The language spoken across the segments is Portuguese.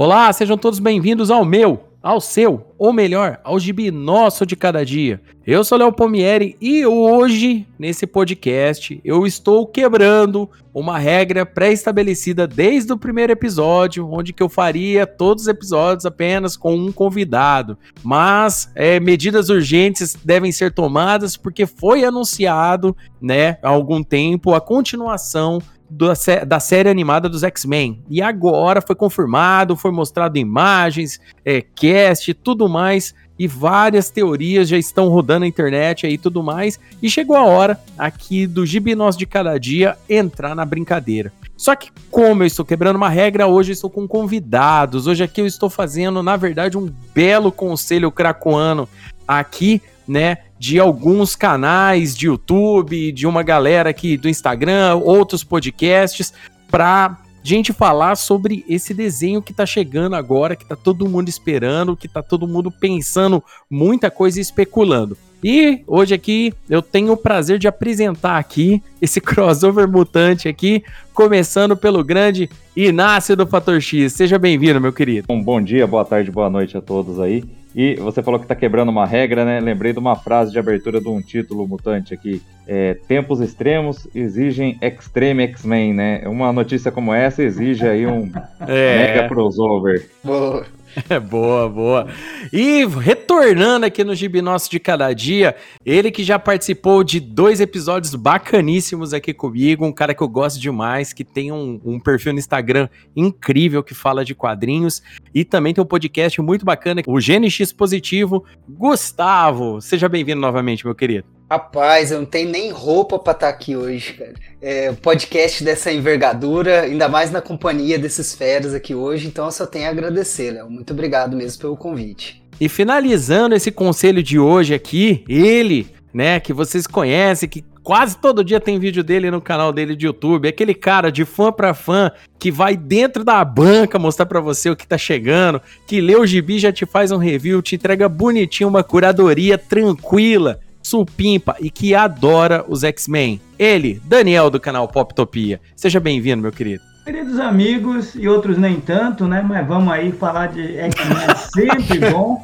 Olá, sejam todos bem-vindos ao meu, ao seu, ou melhor, ao gibi nosso de cada dia. Eu sou Léo Pomieri e hoje, nesse podcast, eu estou quebrando uma regra pré-estabelecida desde o primeiro episódio, onde que eu faria todos os episódios apenas com um convidado. Mas é, medidas urgentes devem ser tomadas porque foi anunciado, né, há algum tempo a continuação da, da série animada dos X-Men. E agora foi confirmado, foi mostrado imagens, é, cast, tudo mais. E várias teorias já estão rodando na internet aí tudo mais. E chegou a hora aqui do Gibi Nós de Cada Dia entrar na brincadeira. Só que, como eu estou quebrando uma regra, hoje estou com convidados. Hoje aqui eu estou fazendo, na verdade, um belo conselho cracoano aqui, né? De alguns canais de YouTube, de uma galera aqui do Instagram, outros podcasts, para gente falar sobre esse desenho que tá chegando agora, que tá todo mundo esperando, que tá todo mundo pensando muita coisa e especulando. E hoje aqui eu tenho o prazer de apresentar aqui esse crossover mutante aqui, começando pelo grande Inácio do Fator X. Seja bem-vindo, meu querido. Um bom dia, boa tarde, boa noite a todos aí. E você falou que está quebrando uma regra, né? Lembrei de uma frase de abertura de um título mutante aqui. É, Tempos extremos exigem Extreme X-Men, né? Uma notícia como essa exige aí um é. mega crossover. Boa. boa, boa. E retornando aqui no Gibi Nosso de Cada Dia, ele que já participou de dois episódios bacaníssimos aqui comigo, um cara que eu gosto demais, que tem um, um perfil no Instagram incrível que fala de quadrinhos e também tem um podcast muito bacana, o GNX Positivo. Gustavo, seja bem-vindo novamente, meu querido. Rapaz, eu não tenho nem roupa para estar tá aqui hoje, cara. É, podcast dessa envergadura, ainda mais na companhia desses feras aqui hoje, então eu só tenho a agradecer, Léo. Muito obrigado mesmo pelo convite. E finalizando esse conselho de hoje aqui, ele, né, que vocês conhecem, que quase todo dia tem vídeo dele no canal dele de YouTube, aquele cara de fã para fã que vai dentro da banca mostrar para você o que tá chegando, que lê o gibi já te faz um review, te entrega bonitinho uma curadoria tranquila supimpa e que adora os X-Men. Ele, Daniel do canal Poptopia. Seja bem-vindo, meu querido. Queridos amigos e outros nem tanto, né? Mas vamos aí falar de X-Men é sempre bom.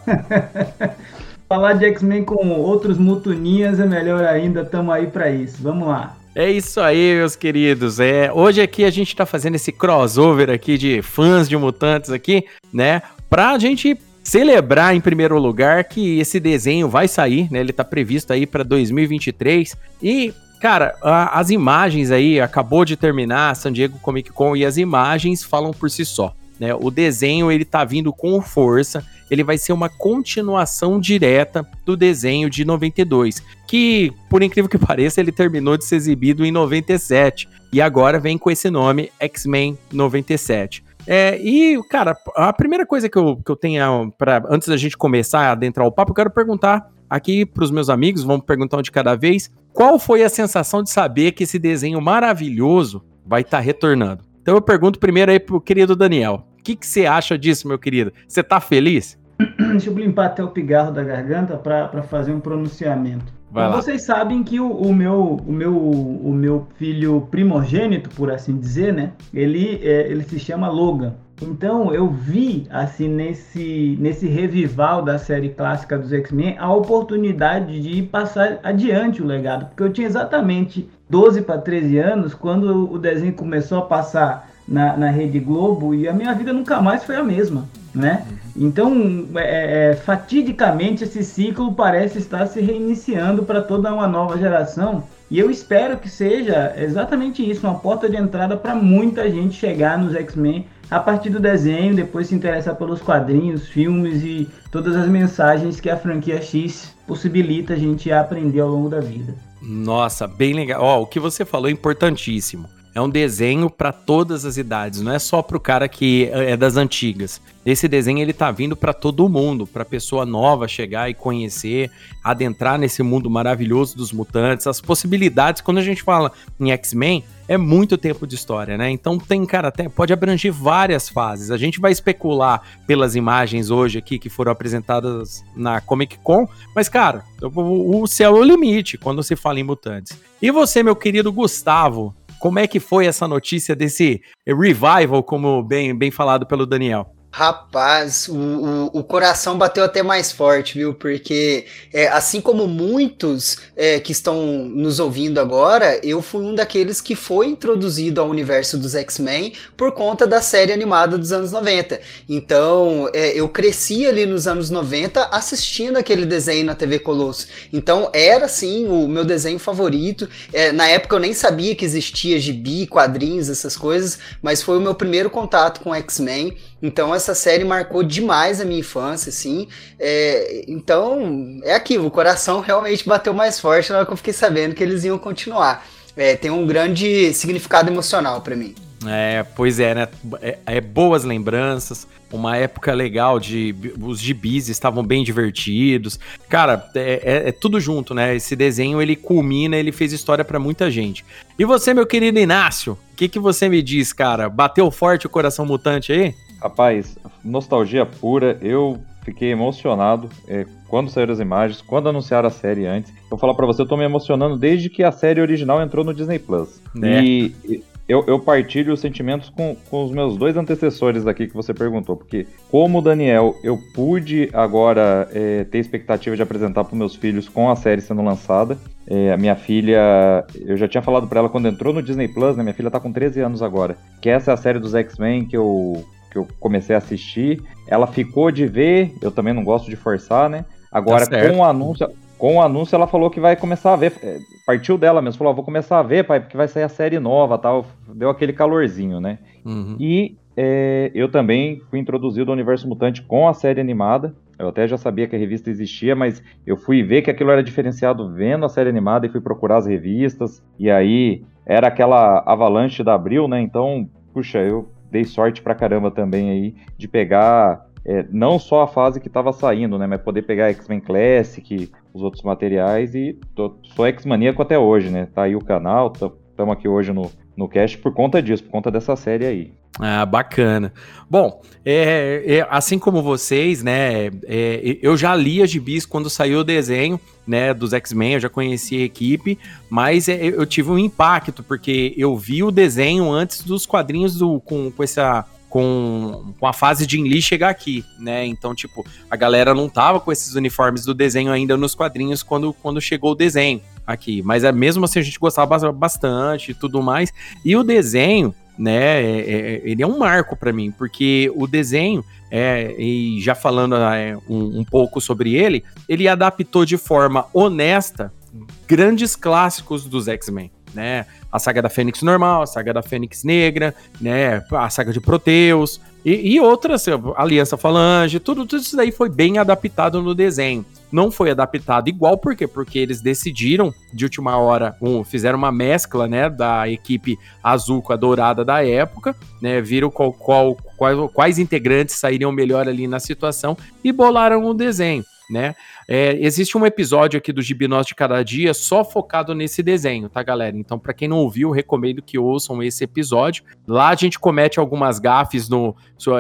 falar de X-Men com outros mutuninhas é melhor ainda, tamo aí para isso. Vamos lá. É isso aí, meus queridos. É, hoje aqui a gente tá fazendo esse crossover aqui de fãs de mutantes aqui, né? Pra gente celebrar em primeiro lugar que esse desenho vai sair, né? Ele tá previsto aí para 2023 e Cara, a, as imagens aí, acabou de terminar a San Diego Comic Con e as imagens falam por si só. Né? O desenho ele tá vindo com força, ele vai ser uma continuação direta do desenho de 92, que, por incrível que pareça, ele terminou de ser exibido em 97 e agora vem com esse nome X-Men 97. É, e, cara, a primeira coisa que eu, que eu tenho para antes da gente começar a adentrar o papo, eu quero perguntar aqui para os meus amigos, vamos perguntar um de cada vez, qual foi a sensação de saber que esse desenho maravilhoso vai estar tá retornando? Então eu pergunto primeiro aí pro querido Daniel, o que, que você acha disso, meu querido? Você tá feliz? Deixa eu limpar até o pigarro da garganta para fazer um pronunciamento. Vai lá. Vocês sabem que o, o, meu, o, meu, o meu filho primogênito, por assim dizer, né? Ele, é, ele se chama Logan. Então eu vi assim nesse nesse revival da série clássica dos X-Men a oportunidade de passar adiante o legado, porque eu tinha exatamente 12 para 13 anos quando o desenho começou a passar na, na Rede Globo e a minha vida nunca mais foi a mesma né? Então, é, é, fatidicamente, esse ciclo parece estar se reiniciando para toda uma nova geração. E eu espero que seja exatamente isso, uma porta de entrada para muita gente chegar nos X-Men a partir do desenho, depois se interessar pelos quadrinhos, filmes e todas as mensagens que a franquia X possibilita a gente aprender ao longo da vida. Nossa, bem legal. Ó, o que você falou é importantíssimo. É um desenho para todas as idades, não é só para o cara que é das antigas. Esse desenho ele tá vindo para todo mundo, para pessoa nova chegar e conhecer, adentrar nesse mundo maravilhoso dos mutantes, as possibilidades. Quando a gente fala em X-Men, é muito tempo de história, né? Então tem, cara, até pode abranger várias fases. A gente vai especular pelas imagens hoje aqui que foram apresentadas na Comic Con, mas, cara, o, o céu é o limite quando se fala em mutantes. E você, meu querido Gustavo, como é que foi essa notícia desse revival, como bem, bem falado pelo Daniel? Rapaz, o, o, o, coração bateu até mais forte, viu? Porque, é, assim como muitos é, que estão nos ouvindo agora, eu fui um daqueles que foi introduzido ao universo dos X-Men por conta da série animada dos anos 90. Então, é, eu cresci ali nos anos 90 assistindo aquele desenho na TV Colosso. Então, era, sim, o meu desenho favorito. É, na época, eu nem sabia que existia gibi, quadrinhos, essas coisas, mas foi o meu primeiro contato com X-Men. Então essa série marcou demais a minha infância, assim. É, então é aquilo, o coração realmente bateu mais forte na hora que eu fiquei sabendo que eles iam continuar. É, tem um grande significado emocional para mim. É, pois é, né? É, é, boas lembranças, uma época legal de. Os gibis estavam bem divertidos. Cara, é, é, é tudo junto, né? Esse desenho ele culmina, ele fez história para muita gente. E você, meu querido Inácio, o que, que você me diz, cara? Bateu forte o coração mutante aí? Rapaz, nostalgia pura, eu fiquei emocionado é, quando saíram as imagens, quando anunciaram a série antes. Vou falar para você, eu tô me emocionando desde que a série original entrou no Disney Plus. É. E eu, eu, partilho os sentimentos com, com os meus dois antecessores aqui que você perguntou, porque como Daniel, eu pude agora é, ter expectativa de apresentar para meus filhos com a série sendo lançada. É, a minha filha, eu já tinha falado para ela quando entrou no Disney Plus, né? Minha filha tá com 13 anos agora, que essa é a série dos X-Men que eu que eu comecei a assistir. Ela ficou de ver, eu também não gosto de forçar, né? Agora, tá com o anúncio, com o anúncio, ela falou que vai começar a ver. É, partiu dela mesmo, falou: vou começar a ver, pai, porque vai sair a série nova tal. Deu aquele calorzinho, né? Uhum. E é, eu também fui introduzido ao universo mutante com a série animada. Eu até já sabia que a revista existia, mas eu fui ver que aquilo era diferenciado vendo a série animada e fui procurar as revistas. E aí era aquela avalanche da Abril, né? Então, puxa, eu dei sorte pra caramba também aí de pegar é, não só a fase que estava saindo, né, mas poder pegar X-Men Classic, os outros materiais e tô, sou X-maníaco até hoje, né? Tá aí o canal, estamos aqui hoje no, no cast por conta disso, por conta dessa série aí. Ah, bacana. Bom, é, é, assim como vocês, né, é, eu já li a gibis quando saiu o desenho, né, dos X-Men, eu já conhecia a equipe, mas é, eu tive um impacto, porque eu vi o desenho antes dos quadrinhos do, com, com essa com, com a fase de Lee chegar aqui, né? Então, tipo, a galera não tava com esses uniformes do desenho ainda nos quadrinhos quando, quando chegou o desenho aqui. Mas é mesmo assim a gente gostava bastante e tudo mais. E o desenho, né, é, é, ele é um marco para mim, porque o desenho, é, e já falando é, um, um pouco sobre ele, ele adaptou de forma honesta grandes clássicos dos X-Men né? A saga da Fênix normal, a saga da Fênix negra, né? A saga de Proteus e, e outras, Aliança Falange, tudo, tudo isso daí foi bem adaptado no desenho. Não foi adaptado igual, por quê? Porque eles decidiram, de última hora, um, fizeram uma mescla, né, da equipe azul com a dourada da época, né, viram qual, qual, quais integrantes sairiam melhor ali na situação e bolaram o desenho né? É, existe um episódio aqui do Gibinós de Cada Dia só focado nesse desenho, tá, galera? Então, para quem não ouviu, recomendo que ouçam esse episódio. Lá a gente comete algumas gafes no,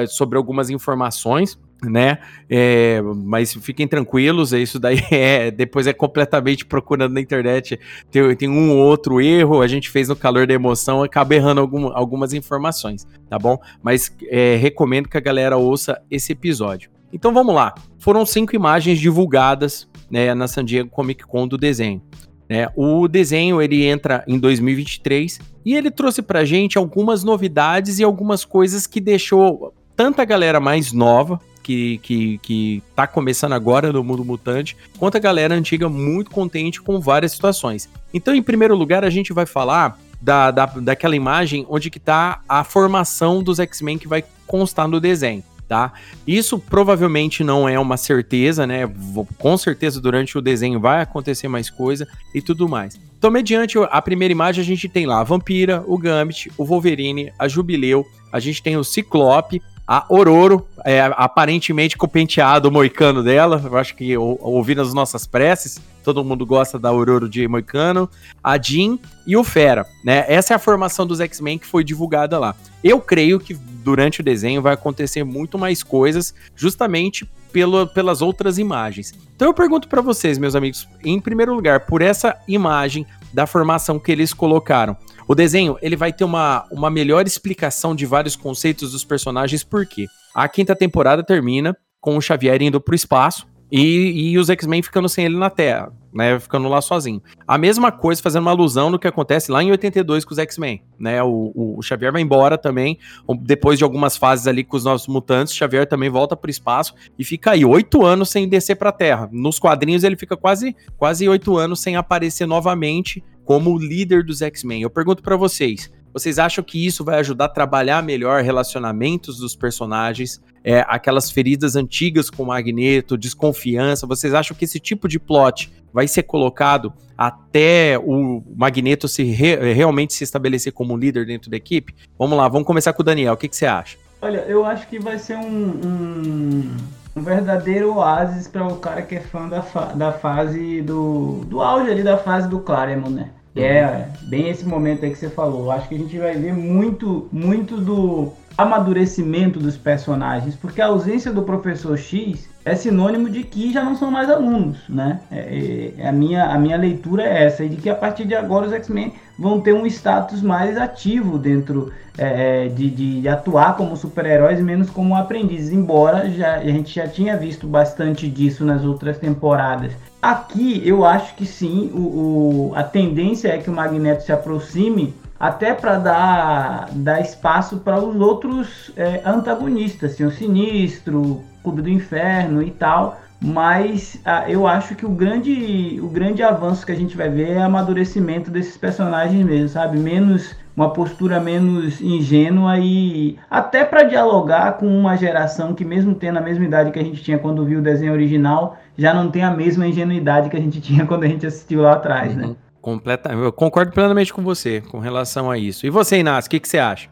sobre algumas informações, né? É, mas fiquem tranquilos, é isso daí é depois é completamente procurando na internet. Tem, tem um ou outro erro, a gente fez no calor da emoção, acaba errando algum, algumas informações, tá bom? Mas é, recomendo que a galera ouça esse episódio. Então vamos lá. Foram cinco imagens divulgadas né, na San Diego Comic Con do desenho. Né? O desenho ele entra em 2023 e ele trouxe pra gente algumas novidades e algumas coisas que deixou tanta galera mais nova, que, que, que tá começando agora no mundo mutante, quanto a galera antiga muito contente com várias situações. Então, em primeiro lugar, a gente vai falar da, da, daquela imagem onde que tá a formação dos X-Men que vai constar no desenho tá? Isso provavelmente não é uma certeza, né? Com certeza durante o desenho vai acontecer mais coisa e tudo mais. Então, mediante a primeira imagem, a gente tem lá a Vampira, o Gambit, o Wolverine, a Jubileu, a gente tem o Ciclope, a Ororo, é, aparentemente com o penteado moicano dela, eu acho que ouvindo as nossas preces, todo mundo gosta da Ororo de moicano, a Jean e o Fera, né? Essa é a formação dos X-Men que foi divulgada lá. Eu creio que durante o desenho vai acontecer muito mais coisas, justamente pelo, pelas outras imagens. Então eu pergunto para vocês, meus amigos, em primeiro lugar, por essa imagem da formação que eles colocaram, O desenho, ele vai ter uma, uma melhor explicação de vários conceitos dos personagens, por quê? A quinta temporada termina com o Xavier indo pro espaço, e, e os X-Men ficando sem ele na Terra, né? Ficando lá sozinho. A mesma coisa, fazendo uma alusão no que acontece lá em 82 com os X-Men, né? O, o, Xavier vai embora também, depois de algumas fases ali com os nossos mutantes, Xavier também volta pro espaço e fica aí oito anos sem descer pra Terra. Nos quadrinhos ele fica quase quase oito anos sem aparecer novamente como líder dos X-Men. Eu pergunto para vocês, vocês acham que isso vai ajudar a trabalhar melhor relacionamentos dos personagens, é, aquelas feridas antigas com o Magneto, desconfiança? Vocês acham que esse tipo de plot vai ser colocado até o Magneto se re, realmente se estabelecer como líder dentro da equipe? Vamos lá, vamos começar com o Daniel. O que, que você acha? Olha, eu acho que vai ser um, um, um verdadeiro oásis para o cara que é fã da, fa da fase do, do auge ali da fase do Claremont, né? é bem esse momento aí que você falou. Acho que a gente vai ver muito, muito do amadurecimento dos personagens, porque a ausência do professor X é sinônimo de que já não são mais alunos, né? É, é, a, minha, a minha leitura é essa, e de que a partir de agora os X-Men vão ter um status mais ativo dentro é, é de, de, atuar como super-heróis menos como aprendizes, embora já, a gente já tinha visto bastante disso nas outras temporadas. Aqui eu acho que sim, o, o a tendência é que o Magneto se aproxime até para dar, dar espaço para os outros é, antagonistas, assim, o Sinistro, Clube do Inferno e tal. Mas ah, eu acho que o grande, o grande avanço que a gente vai ver é o amadurecimento desses personagens mesmo, sabe? Menos uma postura menos ingênua e até para dialogar com uma geração que mesmo tendo a mesma idade que a gente tinha quando viu o desenho original, já não tem a mesma ingenuidade que a gente tinha quando a gente assistiu lá atrás, né? uhum. né? Completa, eu concordo plenamente com você com relação a isso. E você, Inácio, o que, que você acha?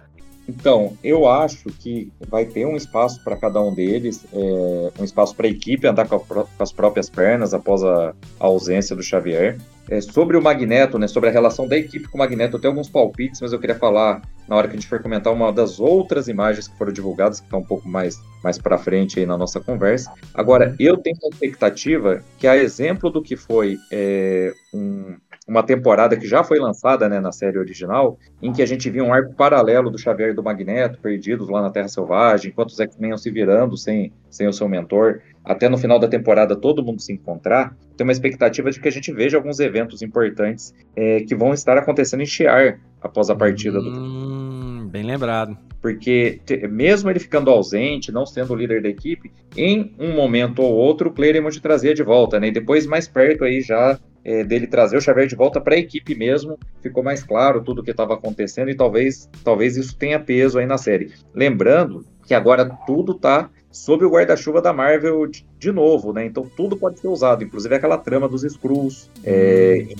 Então, eu acho que vai ter um espaço para cada um deles, é, um espaço para a equipe andar com, a, com, as próprias pernas após a, a ausência do Xavier. É, sobre o Magneto, né, sobre a relação da equipe com o Magneto, eu tenho alguns palpites, mas eu queria falar na hora que a gente for comentar uma das outras imagens que foram divulgadas, que está um pouco mais, mais para frente aí na nossa conversa. Agora, eu tenho uma expectativa que, a exemplo do que foi é, um, uma temporada que já foi lançada né, na série original, em que a gente viu um arco paralelo do Xavier e do Magneto perdidos lá na Terra Selvagem, enquanto os X-Men iam se virando sem, sem o seu mentor, até no final da temporada todo mundo se encontrar, tem uma expectativa de que a gente veja alguns eventos importantes é, que vão estar acontecendo em Shiar após a partida hum, do. Bem lembrado. Porque, mesmo ele ficando ausente, não sendo o líder da equipe, em um momento ou outro o Claremont trazia de volta, né? E depois, mais perto aí, já é, dele trazer o Xavier de volta para a equipe mesmo, ficou mais claro tudo o que estava acontecendo e talvez, talvez isso tenha peso aí na série. Lembrando que agora tudo está sob o guarda-chuva da Marvel de, de, novo, né? Então tudo pode ser usado, inclusive aquela trama dos Skrulls é, e,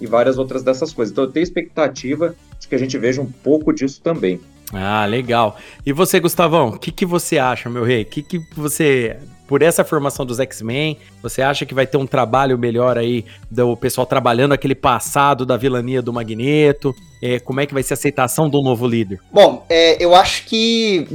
e várias outras dessas coisas. Então eu tenho expectativa de que a gente veja um pouco disso também. Ah, legal. E você, Gustavão, o que, que você acha, meu rei? O que, que você por essa formação dos X-Men? Você acha que vai ter um trabalho melhor aí do pessoal trabalhando aquele passado da vilania do Magneto? É, como é que vai ser a aceitação do novo líder? Bom, é, eu acho que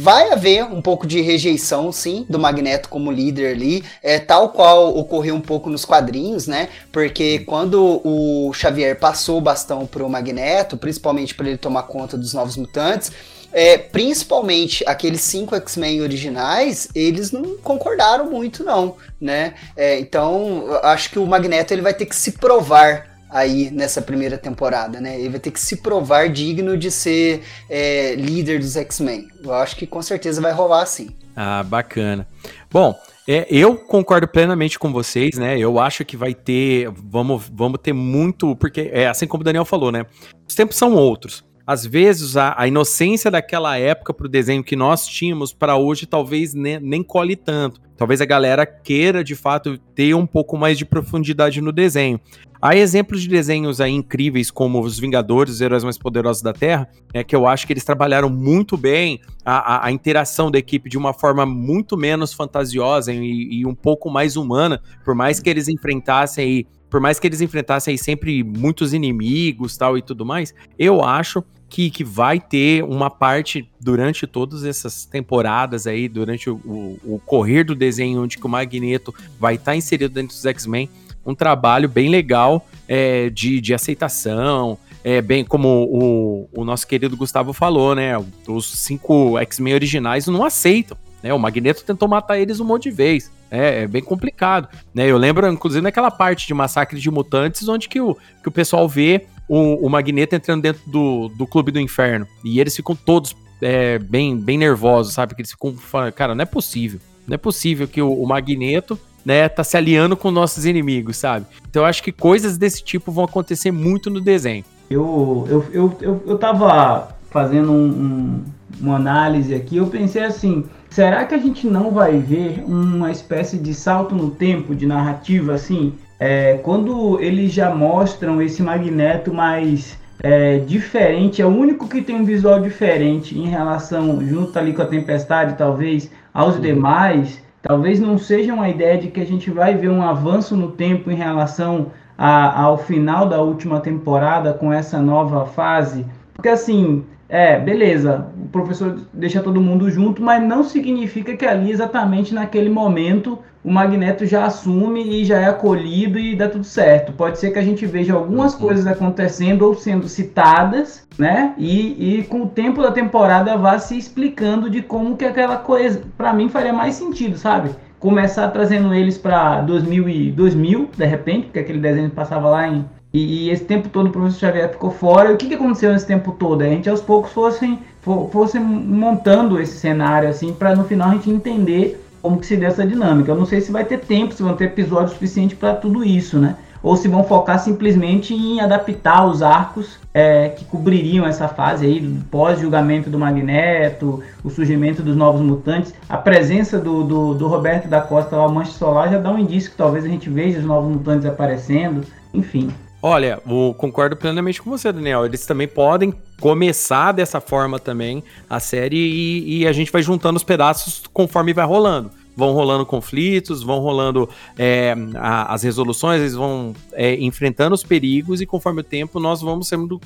vai haver um pouco de rejeição, sim, do Magneto como líder ali, é, tal qual ocorreu um pouco nos quadrinhos, né? Porque quando o Xavier passou o bastão pro Magneto, principalmente para ele tomar conta dos novos mutantes, é, principalmente aqueles cinco X-Men originais, eles não concordaram muito, não, né? É, então, acho que o Magneto ele vai ter que se provar aí nessa primeira temporada, né? Ele vai ter que se provar digno de ser é, líder dos X-Men. Eu acho que com certeza vai rolar assim. Ah, bacana. Bom, é, eu concordo plenamente com vocês, né? Eu acho que vai ter, vamos, vamos ter muito, porque é assim como o Daniel falou, né? Os tempos são outros às vezes a, a inocência daquela época para o desenho que nós tínhamos para hoje talvez nem, nem colhe tanto. Talvez a galera queira de fato ter um pouco mais de profundidade no desenho. Há exemplos de desenhos aí incríveis como os Vingadores, os Heróis Mais Poderosos da Terra, é que eu acho que eles trabalharam muito bem a, a, a interação da equipe de uma forma muito menos fantasiosa e, e, um pouco mais humana, por mais que eles enfrentassem aí por mais que eles enfrentassem sempre muitos inimigos tal e tudo mais, eu acho que, que vai ter uma parte durante todas essas temporadas aí, durante o, o, o correr do desenho, onde que o Magneto vai estar tá inserido dentro dos X-Men, um trabalho bem legal é, de, de aceitação, é, bem como o, o nosso querido Gustavo falou, né? Os cinco X-Men originais não aceitam. Né? O Magneto tentou matar eles um monte de vez. É, é, bem complicado. Né? Eu lembro, inclusive, naquela parte de Massacre de Mutantes, onde que o, que o pessoal vê o, o Magneto entrando dentro do, do Clube do Inferno. E eles ficam todos é, bem, bem nervosos, sabe? Que eles ficam falando, cara, não é possível. Não é possível que o, o Magneto né, tá se aliando com nossos inimigos, sabe? Então eu acho que coisas desse tipo vão acontecer muito no desenho. Eu, eu, eu, eu, eu tava fazendo um, um, uma análise aqui, eu pensei assim, será que a gente não vai ver uma espécie de salto no tempo de narrativa assim? É, quando eles já mostram esse Magneto mais é, diferente, é o único que tem um visual diferente em relação, junto ali com a Tempestade, talvez, aos uhum. demais, talvez não seja uma ideia de que a gente vai ver um avanço no tempo em relação a, ao final da última temporada com essa nova fase. Porque assim, é, beleza, o professor deixa todo mundo junto, mas não significa que ali exatamente naquele momento o Magneto já assume e já é acolhido e dá tudo certo. Pode ser que a gente veja algumas uhum. coisas acontecendo ou sendo citadas, né? E, e com o tempo da temporada vá se explicando de como que aquela coisa, para mim, faria mais sentido, sabe? Começar trazendo eles para 2000 e 2000, de repente, porque aquele desenho passava lá em e, e, esse tempo todo o professor Xavier ficou fora. E o que, que aconteceu nesse tempo todo? A gente aos poucos fossem, fosse montando esse cenário assim para no final a gente entender como que se deu essa dinâmica. Eu não sei se vai ter tempo, se vão ter episódio suficiente para tudo isso, né? Ou se vão focar simplesmente em adaptar os arcos é, que cobririam essa fase aí, pós-julgamento do Magneto, o surgimento dos novos mutantes. A presença do, do, do Roberto da Costa lá, Mancha Solar, já dá um indício que talvez a gente veja os novos mutantes aparecendo. Enfim. Olha, eu concordo plenamente com você, Daniel. Eles também podem começar dessa forma também a série e, e a gente vai juntando os pedaços conforme vai rolando vão rolando conflitos, vão rolando é, a, as resoluções, eles vão é, enfrentando os perigos e conforme o tempo nós vamos sendo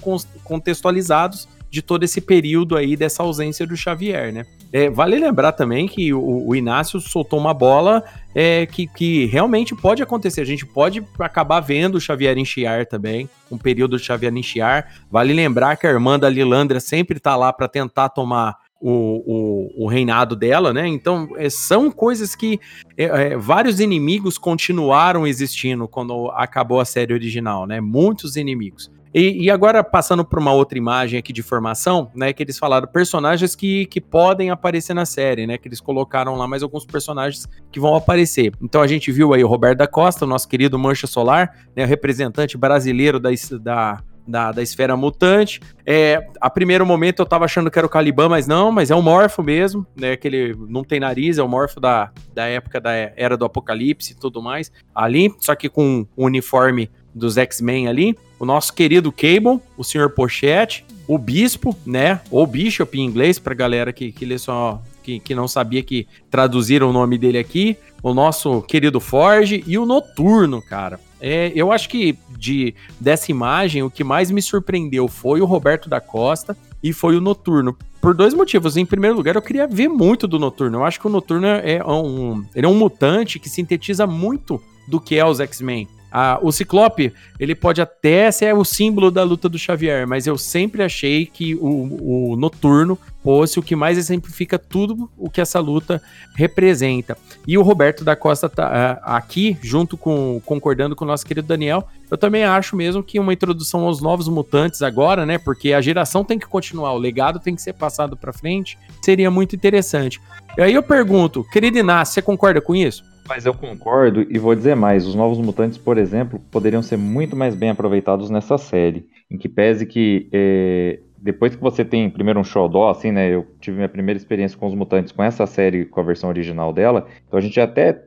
contextualizados de todo esse período aí dessa ausência do Xavier, né? É, vale lembrar também que o, o Inácio soltou uma bola é, que, que realmente pode acontecer. A gente pode acabar vendo o Xavier enchiar também, um período do Xavier enchiar. Vale lembrar que a irmã da Lilandra sempre tá lá para tentar tomar o, o, o, reinado dela, né? Então, é, são coisas que é, é, vários inimigos continuaram existindo quando acabou a série original, né? Muitos inimigos. E, e, agora, passando para uma outra imagem aqui de formação, né? Que eles falaram personagens que, que podem aparecer na série, né? Que eles colocaram lá mais alguns personagens que vão aparecer. Então a gente viu aí o Roberto da Costa, o nosso querido Mancha Solar, né? Representante brasileiro da, da da, da esfera mutante. É, a primeiro momento eu tava achando que era o Caliban, mas não, mas é o Morfo mesmo, né? Que ele não tem nariz, é o Morfo da, da época da Era do Apocalipse e tudo mais. Ali, só que com o uniforme dos X-Men ali. O nosso querido Cable, o Sr. Pochette, o Bispo, né? Ou Bishop em inglês, pra galera que, que lê só. Que, que não sabia que traduziram o nome dele aqui. O nosso querido Forge e o Noturno, cara. É, eu acho que de dessa imagem, o que mais me surpreendeu foi o Roberto da Costa e foi o Noturno. Por dois motivos. Em primeiro lugar, eu queria ver muito do Noturno. Eu acho que o Noturno é um, ele é um mutante que sintetiza muito do que é os X-Men. O Ciclope, ele pode até ser o símbolo da luta do Xavier, mas eu sempre achei que o, o Noturno fosse o que mais exemplifica tudo o que essa luta representa. E o Roberto da Costa tá uh, aqui, junto com, concordando com o nosso querido Daniel, eu também acho mesmo que uma introdução aos novos mutantes agora, né, porque a geração tem que continuar, o legado tem que ser passado para frente, seria muito interessante. E aí eu pergunto, querido Inácio, você concorda com isso? Mas eu concordo e vou dizer mais: os Novos Mutantes, por exemplo, poderiam ser muito mais bem aproveitados nessa série. Em que pese que é, depois que você tem primeiro um xodó, assim, né? Eu tive minha primeira experiência com os mutantes com essa série, com a versão original dela. Então a gente até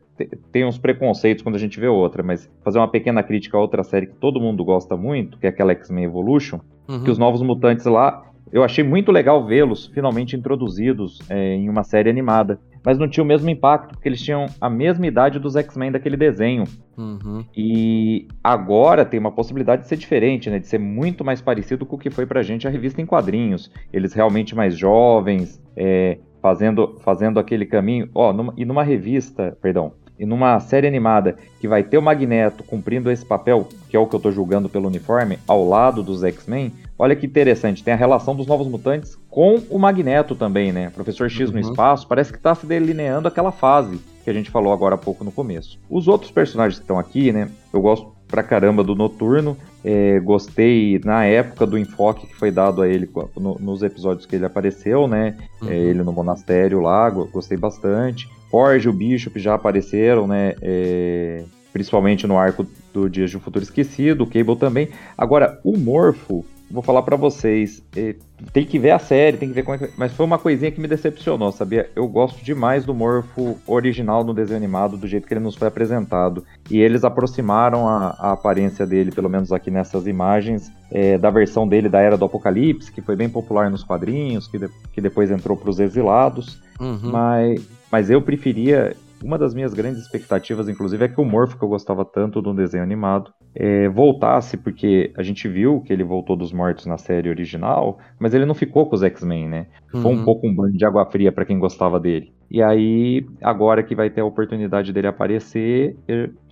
tem uns preconceitos quando a gente vê outra, mas fazer uma pequena crítica a outra série que todo mundo gosta muito, que é aquela X-Men Evolution, uhum. que os novos mutantes lá, eu achei muito legal vê-los finalmente introduzidos é, em uma série animada mas não tinha o mesmo impacto, porque eles tinham a mesma idade dos X-Men daquele desenho. Uhum. E agora tem uma possibilidade de ser diferente, né? De ser muito mais parecido com o que foi pra gente a revista em quadrinhos. Eles realmente mais jovens, é, fazendo, fazendo aquele caminho. Ó, numa, e numa revista, perdão, e numa série animada que vai ter o Magneto cumprindo esse papel, que é o que eu tô julgando pelo uniforme, ao lado dos X-Men, olha que interessante, tem a relação dos Novos Mutantes com o Magneto também, né? Professor X uhum. no espaço, parece que está se delineando aquela fase que a gente falou agora há pouco no começo. Os outros personagens que estão aqui, né? Eu gosto pra caramba do Noturno. É, gostei na época do enfoque que foi dado a ele no, nos episódios que ele apareceu, né? É, uhum. É, ele no monastério lá, gostei bastante. Forge e o Bishop já apareceram, né? É, principalmente no arco do Dias de um Futuro Esquecido, o Cable também. Agora, o Morfo, vou falar para vocês, é, tem que ver a série, tem que ver como é que... Mas foi uma coisinha que me decepcionou, sabia? Eu gosto demais do Morfo original no desenho animado, do jeito que ele nos foi apresentado. E eles aproximaram a, a aparência dele, pelo menos aqui nessas imagens, é, da versão dele da Era do Apocalipse, que foi bem popular nos quadrinhos, que, de, que depois entrou para os exilados. Uhum. Mas, mas eu preferia uma das minhas grandes expectativas, inclusive, é que o Morph, que eu gostava tanto do desenho animado, é, voltasse, porque a gente viu que ele voltou dos mortos na série original, mas ele não ficou com os X-Men, né? Uhum. Foi um pouco um banho de água fria para quem gostava dele. E aí, agora que vai ter a oportunidade dele aparecer,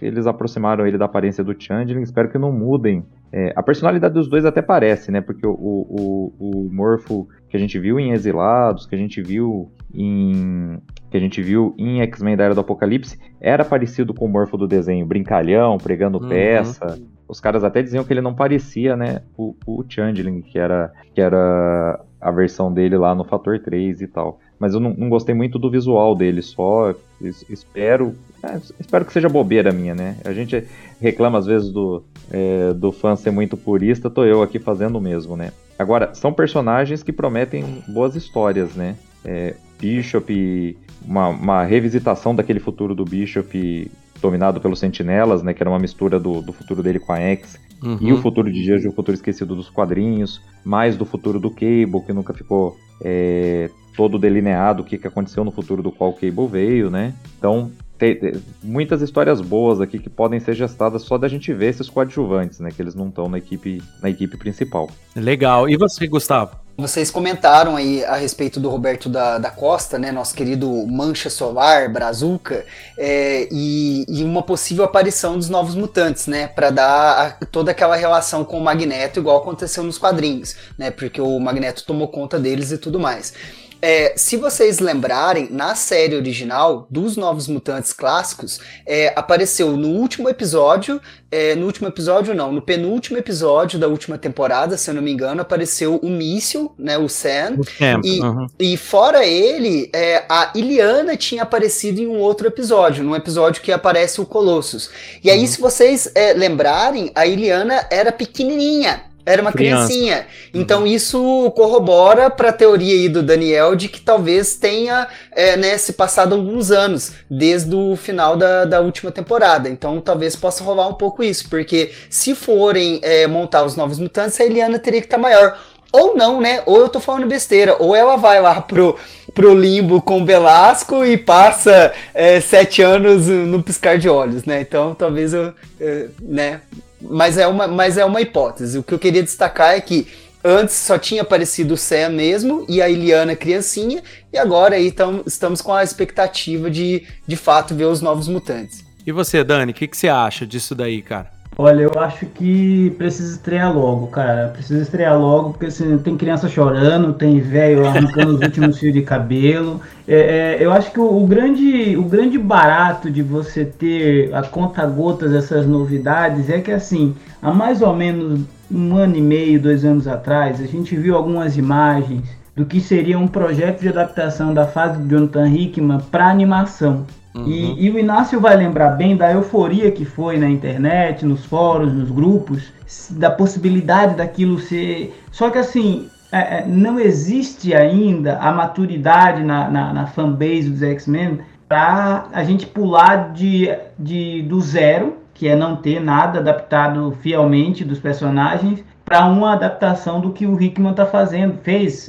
eles aproximaram ele da aparência do Changeling. Espero que não mudem. É, a personalidade dos dois até parece, né? Porque o, o, o Morfo que a gente viu em Exilados, que a gente viu em que a gente viu em X-Men da Era do Apocalipse, era parecido com o Morfo do desenho, brincalhão, pregando uhum. peça. Os caras até diziam que ele não parecia, né, o, o Changeling, que era, que era a versão dele lá no Fator 3 e tal. Mas eu não, não gostei muito do visual dele, só espero é, espero que seja bobeira minha, né? A gente reclama às vezes do, é, do fã ser muito purista, tô eu aqui fazendo o mesmo, né? Agora, são personagens que prometem boas histórias, né? É, Bishop, uma, uma revisitação daquele futuro do Bishop dominado pelos sentinelas, né? Que era uma mistura do, do futuro dele com a X. Uhum. E o futuro de de um Futuro Esquecido dos quadrinhos. Mais do futuro do Cable, que nunca ficou é, todo delineado o que, que aconteceu no futuro do qual o Cable veio, né? Então, tem, tem, muitas histórias boas aqui que podem ser gestadas só da gente ver esses coadjuvantes, né? Que eles não estão na equipe, na equipe principal. Legal. E você, Gustavo? Vocês comentaram aí a respeito do Roberto da, da Costa, né, nosso querido Mancha Solar, Brazuca, é, e, e, uma possível aparição dos Novos Mutantes, né, para dar a, toda aquela relação com o Magneto, igual aconteceu nos quadrinhos, né, porque o Magneto tomou conta deles e tudo mais. É, se vocês lembrarem, na série original dos Novos Mutantes clássicos, é, apareceu no último episódio, é, no último episódio não, no penúltimo episódio da última temporada, se eu não me engano, apareceu o Míssil, né, o Sam, o Sam e, uhum. e fora ele, é, a Iliana tinha aparecido em um outro episódio, num episódio que aparece o Colossus. E aí, uhum. se vocês é, lembrarem, a Iliana era pequenininha, era uma Criança. criancinha. Então uhum. isso corrobora para a teoria aí do Daniel de que talvez tenha é, né, se passado alguns anos desde o final da, da última temporada. Então talvez possa rolar um pouco isso, porque se forem é, montar os novos mutantes, a Eliana teria que estar tá maior. Ou não, né? Ou eu tô falando besteira. Ou ela vai lá pro, pro limbo com o Belasco e passa é, sete anos no piscar de olhos, né? Então talvez eu, é, né? Mas é, uma, mas é uma hipótese. O que eu queria destacar é que antes só tinha aparecido o Sam mesmo e a Iliana criancinha, e agora aí tam, estamos com a expectativa de, de fato, ver os novos mutantes. E você, Dani, o que, que você acha disso daí, cara? Olha, eu acho que precisa estrear logo, cara. Precisa estrear logo, porque assim, tem criança chorando, tem velho arrancando os últimos fios de cabelo. É, é, eu acho que o, o, grande, o grande barato de você ter a conta-gotas essas novidades é que, assim, há mais ou menos um ano e meio, dois anos atrás, a gente viu algumas imagens do que seria um projeto de adaptação da fase do Jonathan Hickman para animação. Uhum. E, e, o Inácio vai lembrar bem da euforia que foi na internet, nos fóruns, nos grupos, da possibilidade daquilo ser. Só que assim, é, é, não existe ainda a maturidade na, na, na fanbase dos X-Men para a gente pular de, de, do zero, que é não ter nada adaptado fielmente dos personagens, para uma adaptação do que o Hickman está fazendo, fez,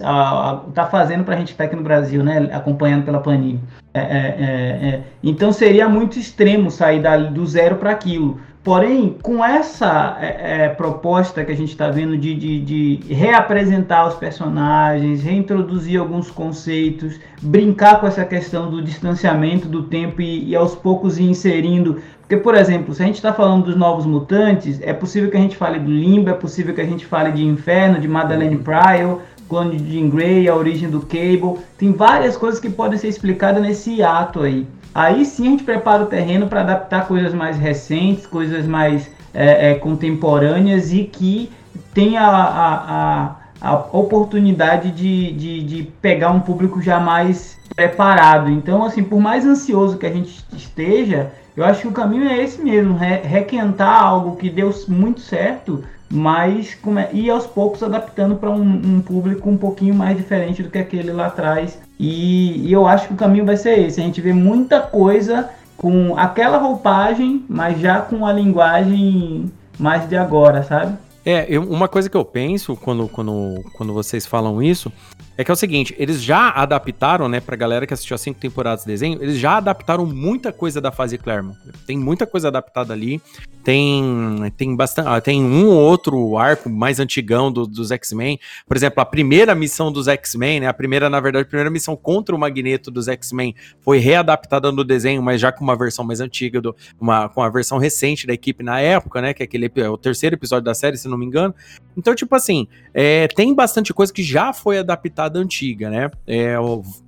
está fazendo para a gente está aqui no Brasil, né, acompanhando pela Panini. É, é, é, é, então seria muito extremo sair da, do zero para aquilo, Porém, com essa é, é, proposta que a gente está vendo de, de, de, reapresentar os personagens, reintroduzir alguns conceitos, brincar com essa questão do distanciamento do tempo e, e aos poucos ir inserindo. Porque, por exemplo, se a gente está falando dos novos mutantes, é possível que a gente fale do Limbo, é possível que a gente fale de Inferno, de Madeleine uhum. Pryor, clone de Jean Grey, a origem do Cable. Tem várias coisas que podem ser explicadas nesse ato aí. Aí sim a gente prepara o terreno para adaptar coisas mais recentes, coisas mais é, é, contemporâneas e que tenha a, a, a oportunidade de, de, de, pegar um público já mais preparado. Então, assim, por mais ansioso que a gente esteja, eu acho que o caminho é esse mesmo, re requentar algo que deu muito certo, mas ir aos poucos adaptando para um, um, público um pouquinho mais diferente do que aquele lá atrás. E, e, eu acho que o caminho vai ser esse. A gente vê muita coisa com aquela roupagem, mas já com a linguagem mais de agora, sabe? É, eu, uma coisa que eu penso quando, quando, quando vocês falam isso é que é o seguinte, eles já adaptaram, né, pra galera que assistiu as cinco temporadas de desenho, eles já adaptaram muita coisa da fase Claremont. Tem muita coisa adaptada ali. Tem tem bastante, ah, tem um ou outro arco mais antigão do, dos X-Men. Por exemplo, a primeira missão dos X-Men, né, a primeira, na verdade, a primeira missão contra o Magneto dos X-Men foi readaptada no desenho, mas já com uma versão mais antiga do uma com a versão recente da equipe na época, né, que é aquele o terceiro episódio da série, se não me engano. Então, tipo assim, é, tem bastante coisa que já foi adaptada antiga, né? É,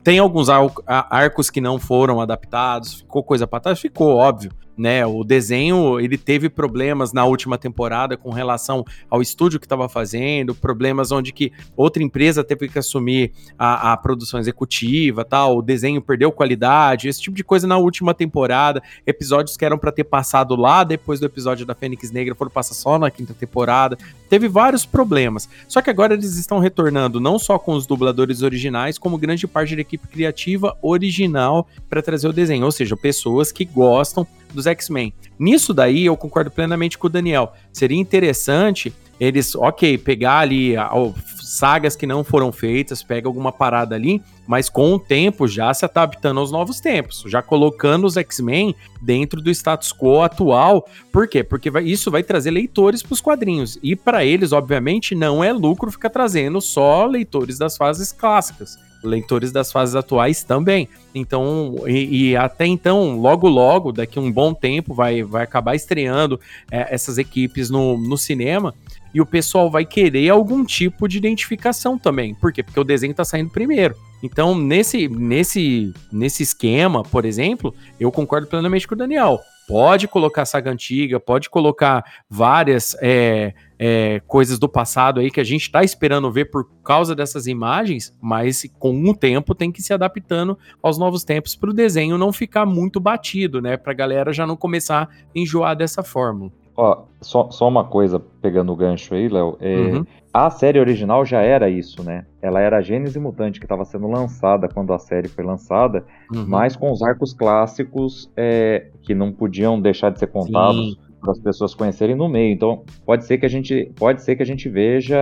tem alguns arcos que não foram adaptados, ficou coisa para trás, ficou, óbvio né? O desenho ele teve problemas na última temporada com relação ao estúdio que estava fazendo, problemas onde que outra empresa teve que assumir a, a, produção executiva, tal. O desenho perdeu qualidade, esse tipo de coisa na última temporada. Episódios que eram para ter passado lá depois do episódio da Fênix Negra foram passar só na quinta temporada. Teve vários problemas. Só que agora eles estão retornando não só com os dubladores originais, como grande parte da equipe criativa original para trazer o desenho, ou seja, pessoas que gostam dos X-Men. Nisso daí eu concordo plenamente com o Daniel. Seria interessante eles, ok, pegar ali ó, sagas que não foram feitas, pega alguma parada ali, mas com o tempo já se adaptando aos novos tempos, já colocando os X-Men dentro do status quo atual. Por quê? Porque vai, isso vai trazer leitores para os quadrinhos. E para eles, obviamente, não é lucro ficar trazendo só leitores das fases clássicas leitores das fases atuais também. Então, e, e, até então, logo logo, daqui um bom tempo, vai, vai acabar estreando é, essas equipes no, no cinema e o pessoal vai querer algum tipo de identificação também. Por quê? Porque o desenho está saindo primeiro. Então, nesse, nesse, nesse esquema, por exemplo, eu concordo plenamente com o Daniel. Pode colocar saga antiga, pode colocar várias é, é, coisas do passado aí que a gente está esperando ver por causa dessas imagens, mas com o tempo tem que se adaptando aos novos tempos para o desenho não ficar muito batido, né? Para a galera já não começar a enjoar dessa fórmula. Ó, só, só uma coisa pegando o gancho aí, Léo. É, uhum. A série original já era isso, né? Ela era a Gênese Mutante que estava sendo lançada quando a série foi lançada, uhum. mas com os arcos clássicos é, que não podiam deixar de ser contados para as pessoas conhecerem no meio. Então, pode ser que a gente, pode ser que a gente veja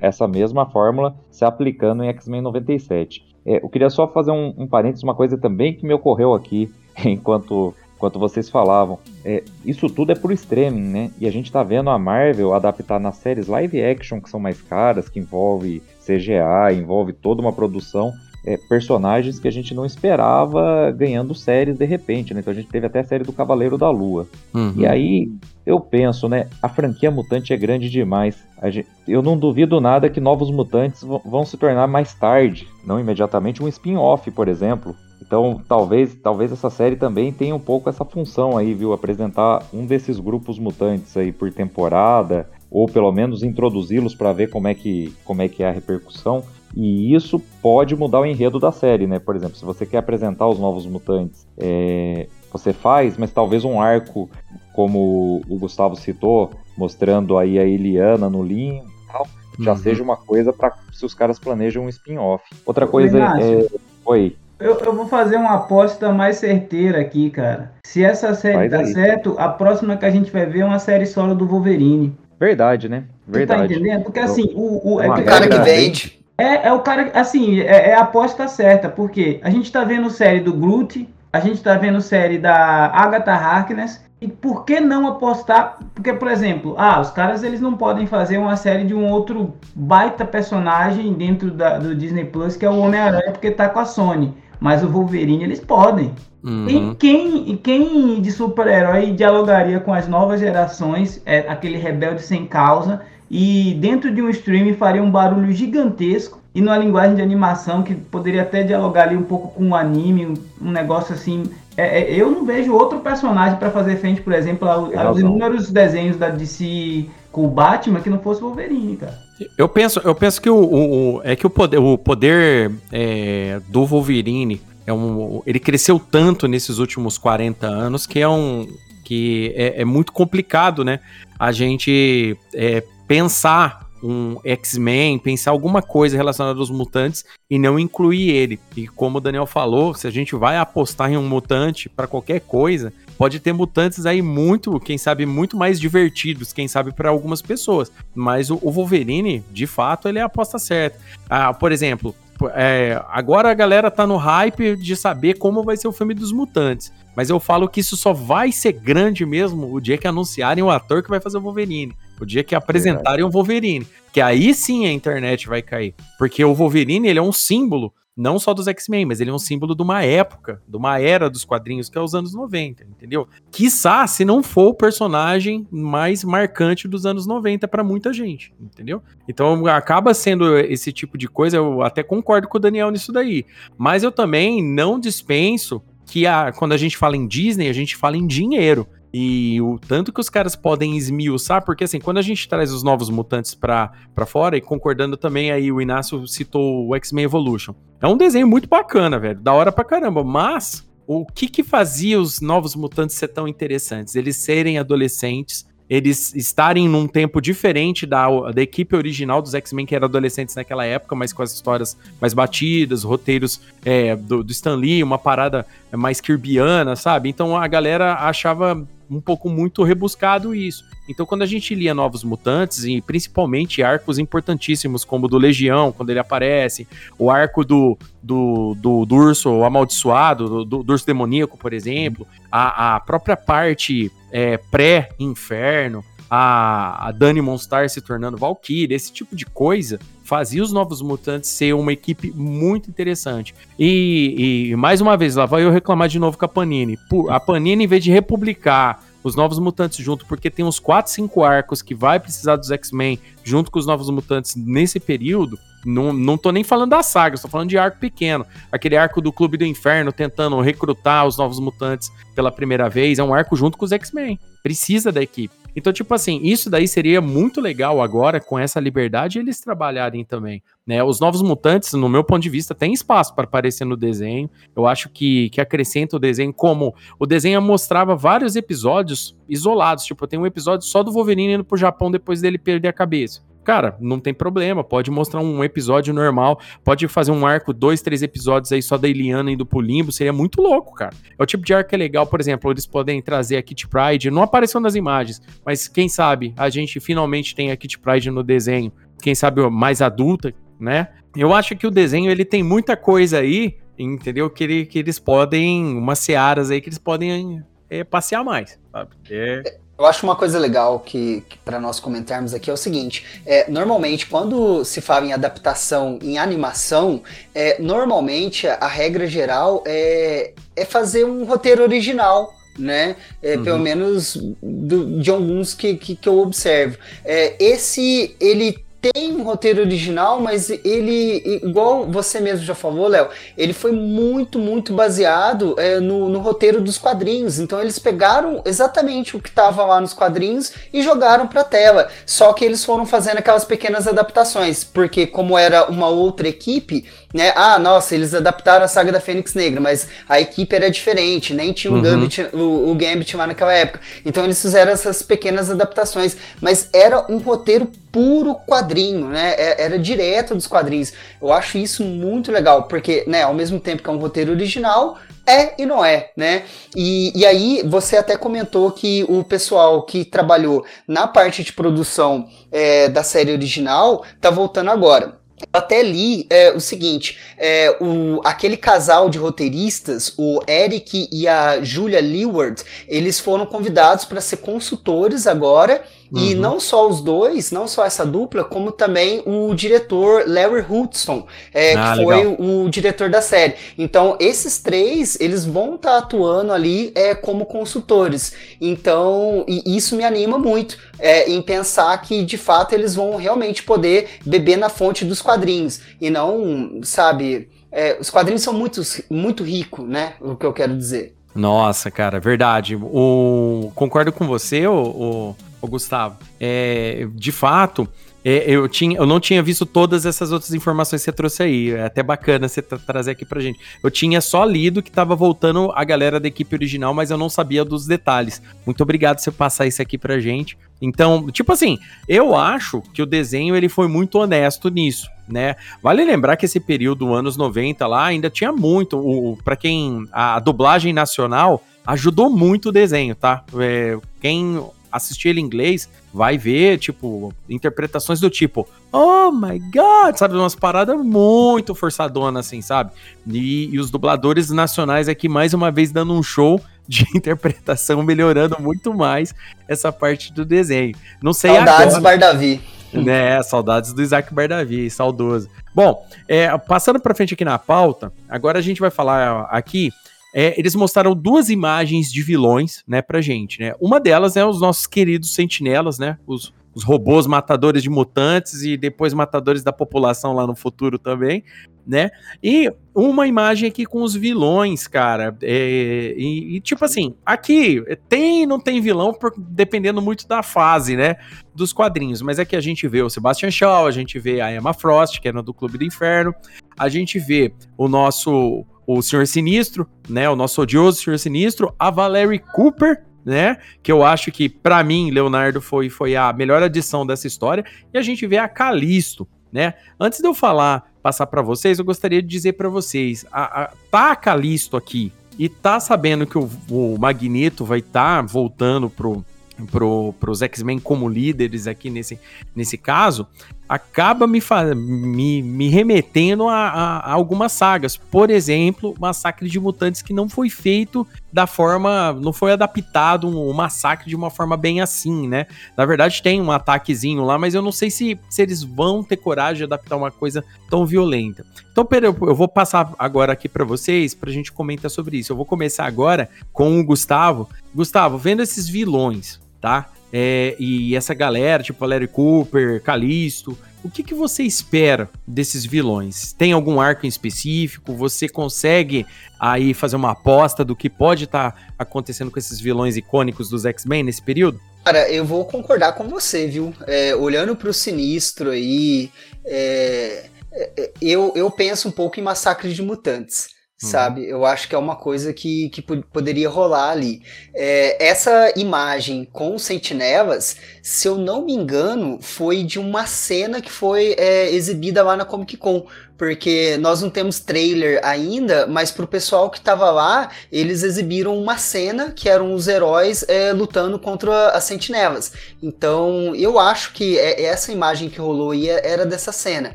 essa mesma fórmula se aplicando em X-Men 97. É, eu queria só fazer um, um parênteses, uma coisa também que me ocorreu aqui enquanto enquanto vocês falavam. É, isso tudo é por streaming, né? E a gente tá vendo a Marvel adaptar nas séries live action, que são mais caras, que envolve CGA, envolve toda uma produção, é, personagens que a gente não esperava ganhando séries de repente, né? Então a gente teve até a série do Cavaleiro da Lua. Uhum. E aí eu penso, né? A franquia mutante é grande demais. Gente, eu não duvido nada que novos mutantes vão se tornar mais tarde, não imediatamente um spin-off, por exemplo. Então, talvez, talvez essa série também tenha um pouco essa função aí, viu? Apresentar um desses grupos mutantes aí por temporada, ou pelo menos introduzi-los para ver como é, que, como é que é a repercussão. E isso pode mudar o enredo da série, né? Por exemplo, se você quer apresentar os novos mutantes, é, você faz, mas talvez um arco, como o Gustavo citou, mostrando aí a Eliana no Limbo e tal, já uhum. seja uma coisa para se os caras planejam um spin-off. Outra coisa é. Oi. Eu, eu, vou fazer uma aposta mais certeira aqui, cara. Se essa série Faz tá certo, a próxima que a gente vai ver é uma série solo do Wolverine. Verdade, né? Verdade. Tu tá entendendo? Porque assim, o, o, é o cara que vende. É, é o cara, assim, é, é, a aposta certa, porque a gente tá vendo série do Groot, a gente está vendo série da Agatha Harkness, e por que não apostar? Porque, por exemplo, ah, os caras eles não podem fazer uma série de um outro baita personagem dentro da, do Disney Plus, que é o Homem-Aranha, porque tá com a Sony. Mas o Wolverine eles podem. Uhum. E quem, quem de super-herói dialogaria com as novas gerações, é aquele rebelde sem causa, e dentro de um stream faria um barulho gigantesco e numa linguagem de animação que poderia até dialogar ali um pouco com o anime, um, um negócio assim. É, é, eu não vejo outro personagem para fazer frente, por exemplo, aos, aos inúmeros desenhos da DC com o Batman que não fosse o Wolverine, cara. Eu penso, eu penso que o, o, o é que o poder, o poder é, do Wolverine é um, ele cresceu tanto nesses últimos 40 anos que é um que é, é muito complicado, né? A gente é, pensar um X-Men, pensar alguma coisa relacionada aos mutantes e não incluir ele. E como o Daniel falou, se a gente vai apostar em um mutante para qualquer coisa, pode ter mutantes aí muito, quem sabe, muito mais divertidos, quem sabe para algumas pessoas. Mas o, Wolverine, de fato, ele é a aposta certa. Ah, por exemplo, é, agora a galera tá no hype de saber como vai ser o filme dos mutantes. Mas eu falo que isso só vai ser grande mesmo o dia que anunciarem o ator que vai fazer o Wolverine. O dia que apresentarem o Wolverine. Que aí sim a internet vai cair. Porque o Wolverine, ele é um símbolo, não só dos X-Men, mas ele é um símbolo de uma época, de uma era dos quadrinhos, que é os anos 90, entendeu? Quiçá se não for o personagem mais marcante dos anos 90 para muita gente, entendeu? Então acaba sendo esse tipo de coisa, eu até concordo com o Daniel nisso daí. Mas eu também não dispenso que a, quando a gente fala em Disney, a gente fala em dinheiro. E o tanto que os caras podem esmiuçar, porque assim, quando a gente traz os novos mutantes pra, pra fora, e concordando também aí, o Inácio citou o X-Men Evolution. É um desenho muito bacana, velho, da hora pra caramba, mas o que que fazia os novos mutantes ser tão interessantes? Eles serem adolescentes, eles estarem num tempo diferente da, da equipe original dos X-Men, que eram adolescentes naquela época, mas com as histórias mais batidas, roteiros é, do, do Stan Lee, uma parada mais kirbiana, sabe? Então a galera achava um pouco muito rebuscado isso. Então, quando a gente lia Novos Mutantes, e principalmente arcos importantíssimos, como o do Legião, quando ele aparece, o arco do, do, do, do urso amaldiçoado, do, do, urso demoníaco, por exemplo, a, a própria parte é, pré-inferno, a, a Dani Monstar se tornando Valkyrie, esse tipo de coisa fazia os Novos Mutantes ser uma equipe muito interessante. E, e mais uma vez, lá vai eu reclamar de novo com a Panini. A Panini, em vez de republicar os Novos Mutantes junto, porque tem uns 4, 5 arcos que vai precisar dos X-Men junto com os Novos Mutantes nesse período, não, não tô nem falando da saga, estou falando de arco pequeno. Aquele arco do Clube do Inferno tentando recrutar os Novos Mutantes pela primeira vez, é um arco junto com os X-Men. Precisa da equipe. Então, tipo assim, isso daí seria muito legal agora, com essa liberdade, eles trabalharem também. Né? Os novos mutantes, no meu ponto de vista, tem espaço para aparecer no desenho. Eu acho que, que acrescenta o desenho, como o desenho mostrava vários episódios isolados. Tipo, tem um episódio só do Wolverine indo pro Japão depois dele perder a cabeça. Cara, não tem problema, pode mostrar um episódio normal, pode fazer um arco, dois, três episódios aí só da Iliana indo pro limbo, seria muito louco, cara. É o tipo de arco que é legal, por exemplo, eles podem trazer a Kit Pride, não apareceu nas imagens, mas quem sabe a gente finalmente tem a Kit Pride no desenho, quem sabe mais adulta, né? Eu acho que o desenho ele tem muita coisa aí, entendeu? Que, ele, que eles podem, umas searas aí que eles podem é, passear mais, sabe? É... Eu acho uma coisa legal que, que para nós comentarmos aqui é o seguinte: é, normalmente, quando se fala em adaptação em animação, é, normalmente a, regra geral é, é fazer um roteiro original né? É, uhum. Pelo menos do, de alguns que, que, que eu observo. É, esse, ele tem um roteiro original, mas ele, igual você mesmo já falou, Léo, ele foi muito, muito baseado é, no, no, roteiro dos quadrinhos. Então eles pegaram exatamente o que estava lá nos quadrinhos e jogaram para tela. Só que eles foram fazendo aquelas pequenas adaptações, porque como era uma outra equipe, né? Ah, nossa, eles adaptaram a saga da Fênix Negra, mas a equipe era diferente, nem tinha o, uhum. Gambit, o, o Gambit lá naquela época. Então eles fizeram essas pequenas adaptações, mas era um roteiro puro quadrinho, né? É, era direto dos quadrinhos. Eu acho isso muito legal, porque, né, ao mesmo tempo que é um roteiro original, é e não é, né? E, e aí você até comentou que o pessoal que trabalhou na parte de produção é, da série original tá voltando agora. Até li é, o seguinte: é, o, aquele casal de roteiristas, o Eric e a Julia Leward, eles foram convidados para ser consultores agora. Uhum. E não só os dois, não só essa dupla, como também o diretor Larry Hudson, é, ah, que foi o, o, diretor da série. Então, esses três, eles vão estar tá atuando ali é, como consultores. Então, e isso me anima muito é, em pensar que, de fato, eles vão realmente poder beber na fonte dos quadrinhos. E não, sabe, é, os quadrinhos são muito, muito ricos, né? O que eu quero dizer. Nossa, cara, verdade. O, concordo com você, o, o Gustavo. É, de fato, é, eu, tinha, eu não tinha visto todas essas outras informações que você trouxe aí. É até bacana você tra trazer aqui pra gente. Eu tinha só lido que tava voltando a galera da equipe original, mas eu não sabia dos detalhes. Muito obrigado você passar isso aqui pra gente. Então, tipo assim, eu acho que o desenho ele foi muito honesto nisso, né? Vale lembrar que esse período, anos 90 lá, ainda tinha muito. O, para quem. A, a dublagem nacional ajudou muito o desenho, tá? É, quem assistir ele em inglês, vai ver, tipo, interpretações do tipo, oh my god, sabe? Umas paradas muito forçadonas, assim, sabe? E, e os dubladores nacionais aqui, mais uma vez, dando um show de interpretação, melhorando muito mais essa parte do desenho. Não sei Saudades agora, Bardavi. Né, saudades do Isaac Bardavi, saudoso. Bom, é, passando para frente aqui na pauta, agora a gente vai falar aqui é, eles mostraram duas imagens de vilões, né, pra gente, né? Uma delas é os nossos queridos sentinelas, né? Os, os robôs matadores de mutantes e depois matadores da população lá no futuro também, né? E uma imagem aqui com os vilões, cara. É, e, e, tipo assim, aqui tem não tem vilão, por, dependendo muito da fase, né? Dos quadrinhos. Mas aqui a gente vê o Sebastian Shaw, a gente vê a Emma Frost, que era do Clube do Inferno, a gente vê o nosso o Senhor Sinistro, né? O nosso odioso Senhor Sinistro, a Valerie Cooper, né? Que eu acho que, para mim, Leonardo foi, foi a melhor adição dessa história. E a gente vê a Calisto, né? Antes de eu falar, passar para vocês, eu gostaria de dizer para vocês: a, a, tá a Calisto aqui e tá sabendo que o, o Magneto vai estar tá voltando pro para os X-Men como líderes aqui nesse, nesse caso, acaba me, me, me remetendo a, a, a, algumas sagas. Por exemplo, Massacre de Mutantes, que não foi feito da forma. não foi adaptado o um, um massacre de uma forma bem assim, né? Na verdade, tem um ataquezinho lá, mas eu não sei se, se eles vão ter coragem de adaptar uma coisa tão violenta. Então, pera, eu vou passar agora aqui para vocês para a gente comentar sobre isso. Eu vou começar agora com o Gustavo. Gustavo, vendo esses vilões, tá? É, e essa galera, tipo Larry Cooper, Calisto, o que, que você espera desses vilões? Tem algum arco em específico? Você consegue aí fazer uma aposta do que pode estar tá acontecendo com esses vilões icônicos dos X-Men nesse período? Cara, eu vou concordar com você, viu? É, olhando para o sinistro aí, é, é, eu, eu penso um pouco em Massacre de Mutantes. Uhum. sabe? Eu acho que é uma coisa que, que poderia rolar ali. É, essa imagem com sentinelas, se eu não me engano, foi de uma cena que foi é, exibida lá na Comic Con, porque nós não temos trailer ainda, mas pro pessoal que tava lá, eles exibiram uma cena que eram os heróis é, lutando contra as sentinelas. Então, eu acho que é, essa imagem que rolou aí era dessa cena.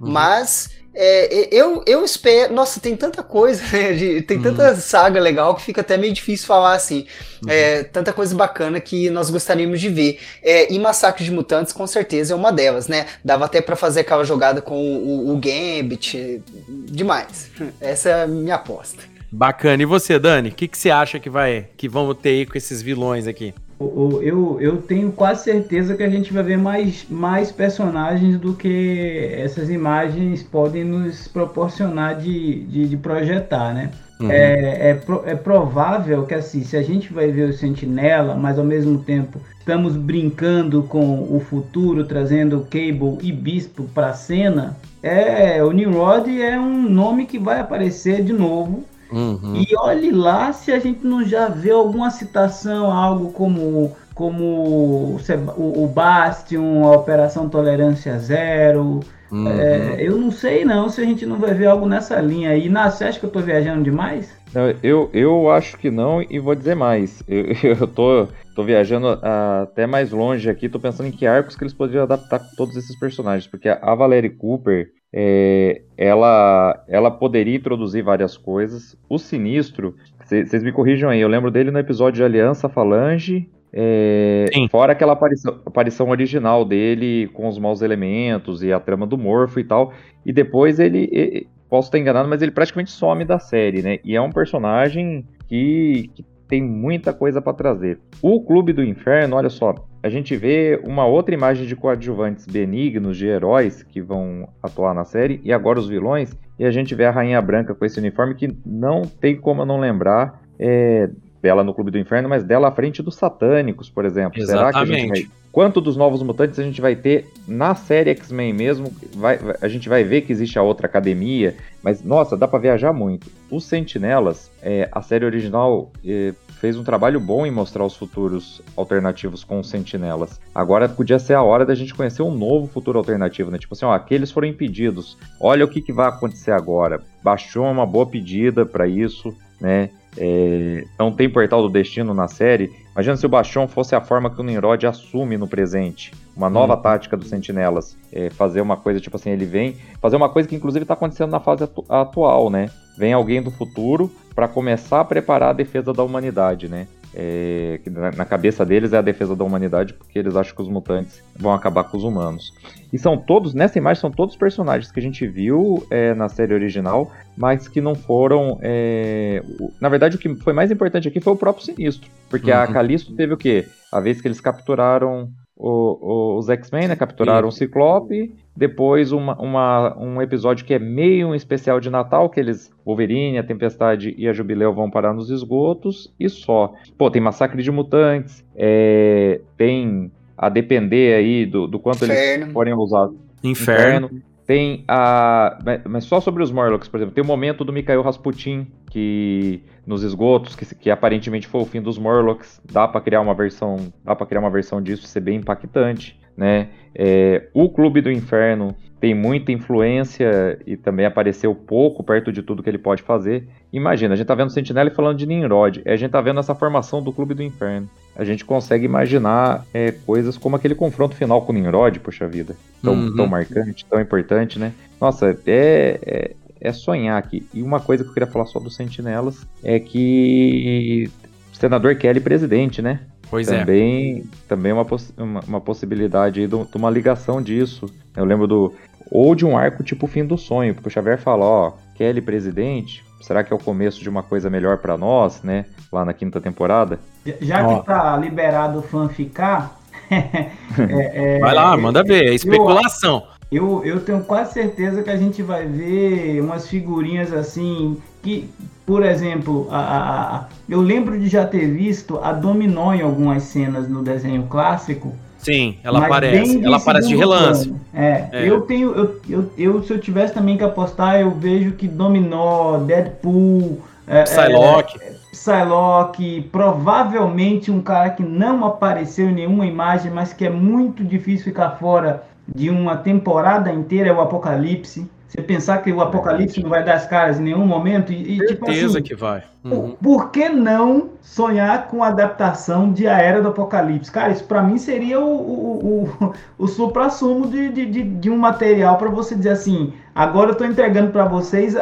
Uhum. Mas é, eu, eu espero. Nossa, tem tanta coisa, né? De, tem tanta uhum. saga legal que fica até meio difícil falar assim. Uhum. É, tanta coisa bacana que nós gostaríamos de ver. É, e Massacre de Mutantes, com certeza, é uma delas, né? Dava até para fazer aquela jogada com o, o Gambit. Demais. Essa é a minha aposta. Bacana. E você, Dani? O que, que você acha que vai que vamos ter aí com esses vilões aqui? Eu, eu tenho quase certeza que a gente vai ver mais, mais personagens do que essas imagens podem nos proporcionar de, de, de projetar, né? Uhum. É, é, é, provável que assim, se a gente vai ver o Sentinela, mas ao mesmo tempo estamos brincando com o futuro, trazendo Cable e Bispo para a cena, é, o Nimrod é um nome que vai aparecer de novo Uhum. E olhe lá se a gente não já vê alguma citação, algo como, como o, o Bastion, a Operação Tolerância Zero. Uhum. É, eu não sei não se a gente não vai ver algo nessa linha aí. Na, você acha que eu tô viajando demais? eu, eu acho que não e vou dizer mais. Eu, eu tô, tô viajando até mais longe aqui, tô pensando em que arcos que eles poderiam adaptar com todos esses personagens. Porque a Valerie Cooper, é, ela, ela poderia introduzir várias coisas. O Sinistro, vocês me corrijam aí, eu lembro dele no episódio de Aliança Falange, é, fora aquela aparição, aparição, original dele com os maus elementos e a trama do Morfo e tal. E depois ele, ele, posso estar enganado, mas ele praticamente some da série, né? E é um personagem que, que tem muita coisa para trazer. O Clube do Inferno, olha só, a gente vê uma outra imagem de coadjuvantes benignos, de heróis que vão atuar na série, e agora os vilões, e a gente vê a Rainha Branca com esse uniforme que não tem como não lembrar é, dela no Clube do Inferno, mas dela à frente dos satânicos, por exemplo. Exatamente. Será que a gente vai... Quanto dos novos mutantes a gente vai ter na série X-Men mesmo? Vai, a gente vai ver que existe a outra academia, mas nossa, dá para viajar muito. Os Sentinelas, é, a série original é, fez um trabalho bom em mostrar os futuros alternativos com os Sentinelas. Agora podia ser a hora da gente conhecer um novo futuro alternativo, né? Tipo assim, ó, aqueles foram impedidos. Olha o que, que vai acontecer agora. Baixou uma boa pedida para isso, né? É, não tem Portal do Destino na série. Imagina se o Bastion fosse a forma que o Nimrod assume no presente. Uma nova uhum. tática dos Sentinelas. É, fazer uma coisa, tipo assim, ele vem fazer uma coisa que inclusive está acontecendo na fase atu atual, né? Vem alguém do futuro para começar a preparar a defesa da humanidade, né? É, que na cabeça deles é a defesa da humanidade, porque eles acham que os mutantes vão acabar com os humanos. E são todos, nessa imagem, são todos personagens que a gente viu é, na série original, mas que não foram. É... Na verdade, o que foi mais importante aqui foi o próprio Sinistro, porque uhum. a Calisto teve o quê? A vez que eles capturaram o, o, os X-Men, né? Capturaram Sim. o Ciclope. Depois uma, uma, um episódio que é meio um especial de Natal, que eles, Wolverine, a Tempestade e a Jubileu vão parar nos esgotos e só. Pô, tem Massacre de Mutantes, é, tem a depender aí do, do quanto Inferno. eles forem usados. Inferno. Inferno. Tem a. Mas só sobre os Morlocks, por exemplo, tem o momento do Mikhail Rasputin, que nos esgotos, que, que aparentemente foi o fim dos Morlocks. Dá para criar uma versão. Dá para criar uma versão disso ser bem impactante. Né? É, o Clube do Inferno tem muita influência e também apareceu pouco perto de tudo que ele pode fazer. Imagina, a gente tá vendo Sentinela falando de Nimrod, a gente tá vendo essa formação do Clube do Inferno. A gente consegue imaginar é, coisas como aquele confronto final com o Nimrod, poxa vida. Tão, uhum. tão marcante, tão importante, né? Nossa, é, é, é sonhar aqui. E uma coisa que eu queria falar só dos Sentinelas é que senador Kelly presidente, né? Pois também, é. Também uma, poss uma, uma possibilidade de, de, uma ligação disso. Eu lembro do. Ou de um arco tipo Fim do Sonho, porque o Xavier fala, ó, Kelly presidente, será que é o começo de uma coisa melhor para nós, né? Lá na quinta temporada. Já que tá liberado o fã ficar. é, é, vai lá, manda ver, é especulação. Eu, eu tenho quase certeza que a gente vai ver umas figurinhas assim que, por exemplo, a, a, a, eu lembro de já ter visto a Dominó em algumas cenas no desenho clássico. Sim, ela aparece. Ela aparece de relance. É, é, eu tenho. Eu, eu, eu, se eu tivesse também que apostar, eu vejo que Dominó, Deadpool. É, Psylocke. É, Psylocke, provavelmente um cara que não apareceu em nenhuma imagem, mas que é muito difícil ficar fora de uma temporada inteira é o Apocalipse. Você pensar que o Apocalipse não vai dar as caras em nenhum momento e, e tipo Certeza assim, que vai. Uhum. Por, por, que não sonhar com a adaptação de A Era do Apocalipse? Cara, isso para mim seria o, o, o, o supra-sumo de, de, de, de, um material para você dizer assim, agora eu tô entregando para vocês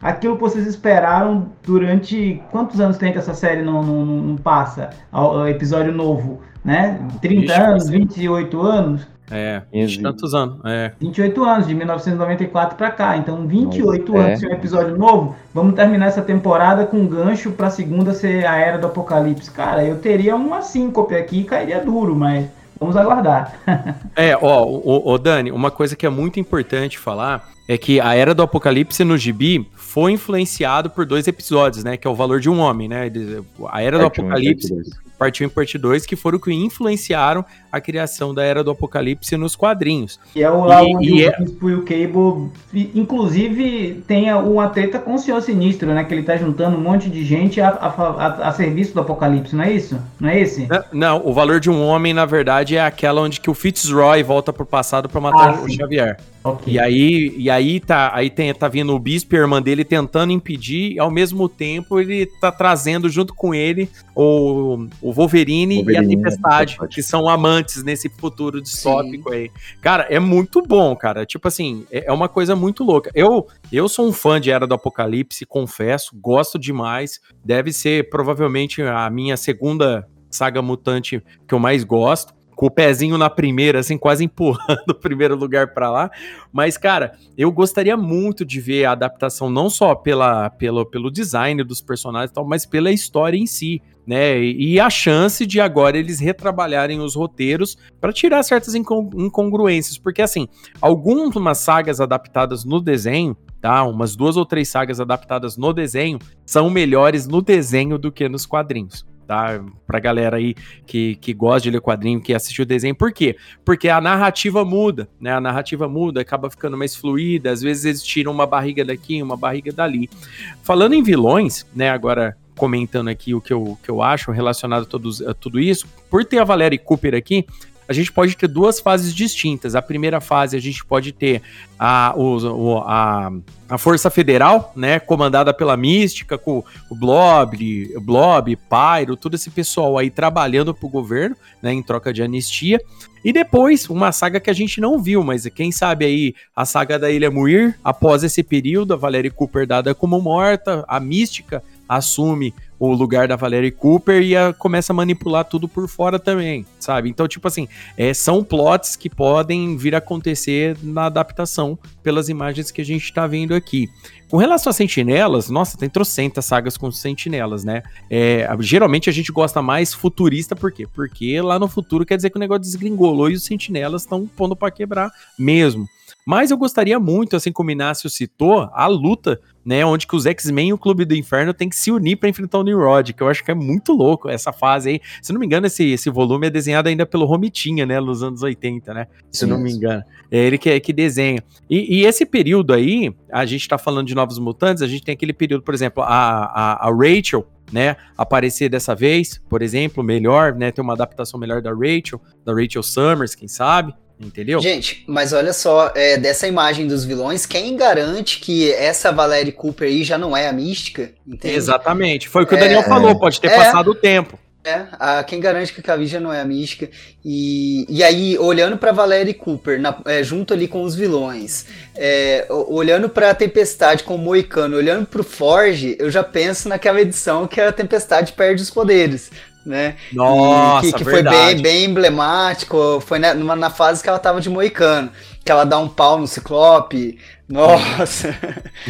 aquilo que vocês esperaram durante... Quantos anos tem que essa série não, não, não passa? O episódio novo, né? 30 Ixi, anos, 28 anos? É, 20 tantos anos. É. 28 anos, de 1994 para cá. Então, 28 Nossa, anos é. um episódio novo. Vamos terminar essa temporada com um gancho pra segunda ser a Era do Apocalipse. Cara, eu teria uma síncope aqui e cairia duro, mas vamos aguardar. é, ó, o, o Dani, uma coisa que é muito importante falar é que a Era do Apocalipse no Gibi foi influenciado por dois episódios, né? Que é o Valor de um Homem, né? A Era do Apocalipse Parte 1 e Parte 2, que foram que influenciaram a criação da Era do Apocalipse nos quadrinhos. E é o lá e, onde e o é... e o Cable, inclusive, tem uma treta com o Senhor Sinistro, né? Que ele tá juntando um monte de gente a, a, a, a serviço do Apocalipse, não é isso? Não é esse? Não, não, o Valor de um Homem, na verdade, é aquela onde que o Fitzroy volta pro passado para matar ah, o sim. Okay. E aí, e aí tá, aí tem, tá vindo o Bispo e a irmã dele tentando impedir, e ao mesmo tempo ele tá trazendo junto com ele o, o Wolverine, Wolverine e a Tempestade, que são amantes nesse futuro distópico Sim. aí. Cara, é muito bom, cara. Tipo assim, é, é uma coisa muito louca. Eu, eu sou um fã de Era do Apocalipse, confesso, gosto demais. Deve ser provavelmente a minha segunda saga mutante que eu mais gosto com o pezinho na primeira, assim, quase empurrando o primeiro lugar para lá. Mas, cara, eu gostaria muito de ver a adaptação não só pela, pelo, pelo design dos personagens e tal, mas pela história em si. Né, e a chance de agora eles retrabalharem os roteiros para tirar certas incongruências, porque assim, algumas sagas adaptadas no desenho, tá? Umas duas ou três sagas adaptadas no desenho são melhores no desenho do que nos quadrinhos tá? Pra galera aí que, que gosta de ler quadrinho, que assistiu o desenho. Por quê? Porque a narrativa muda, né? A narrativa muda, acaba ficando mais fluida, às vezes eles tiram uma barriga daqui, uma barriga dali. Falando em vilões, né, agora comentando aqui o que eu, que eu acho relacionado a, todos, a tudo isso, por ter a Valéria Cooper aqui, a gente pode ter duas fases distintas. A primeira fase a gente pode ter a, o, a, a Força Federal, né, comandada pela Mística, com o Blob, Blob, Pyro, todo esse pessoal aí trabalhando pro governo, né, em troca de anistia. E depois, uma saga que a gente não viu, mas quem sabe aí, a saga da Ilha Muir, após esse período, a Valerie Cooper dada como morta, a Mística assume o lugar da Valerie Cooper e a, começa a manipular tudo por fora também, sabe? Então, tipo assim, é, são plots que podem vir a acontecer na adaptação pelas imagens que a gente está vendo aqui. Com relação a sentinelas, nossa, tem trocentas sagas com sentinelas, né? É, geralmente a gente gosta mais futurista, por quê? Porque lá no futuro quer dizer que o negócio desgringolou e os sentinelas estão pondo para quebrar mesmo. Mas eu gostaria muito, assim como o Inácio citou, a luta, né? Onde que os X-Men e o Clube do Inferno tem que se unir para enfrentar o Nimrod, que eu acho que é muito louco essa fase aí. Se não me engano, esse, esse volume é desenhado ainda pelo Romitinha, né? Nos anos 80, né? Se não me engano. É ele que, que desenha. E, e, esse período aí, a gente tá falando de Novos Mutantes, a gente tem aquele período, por exemplo, a, a, a Rachel, né, aparecer dessa vez, por exemplo, melhor, né, ter uma adaptação melhor da Rachel, da Rachel Summers, quem sabe, Entendeu? Gente, mas olha só, é, dessa imagem dos vilões, quem garante que essa Valerie Cooper aí já não é a mística? Entende? Exatamente. Foi o que é, o Daniel falou, pode ter é, passado o tempo. É, a, quem garante que a Cavi já não é a mística. E, e aí, olhando para Valerie Cooper, na, é, junto ali com os vilões, é, olhando para a Tempestade com o Moicano, olhando para o Forge, eu já penso naquela edição que a Tempestade perde os poderes né? Nossa, e que, que foi bem, bem emblemático. Foi na, na fase que ela tava de moicano. Que ela dá um pau no Ciclope. Nossa!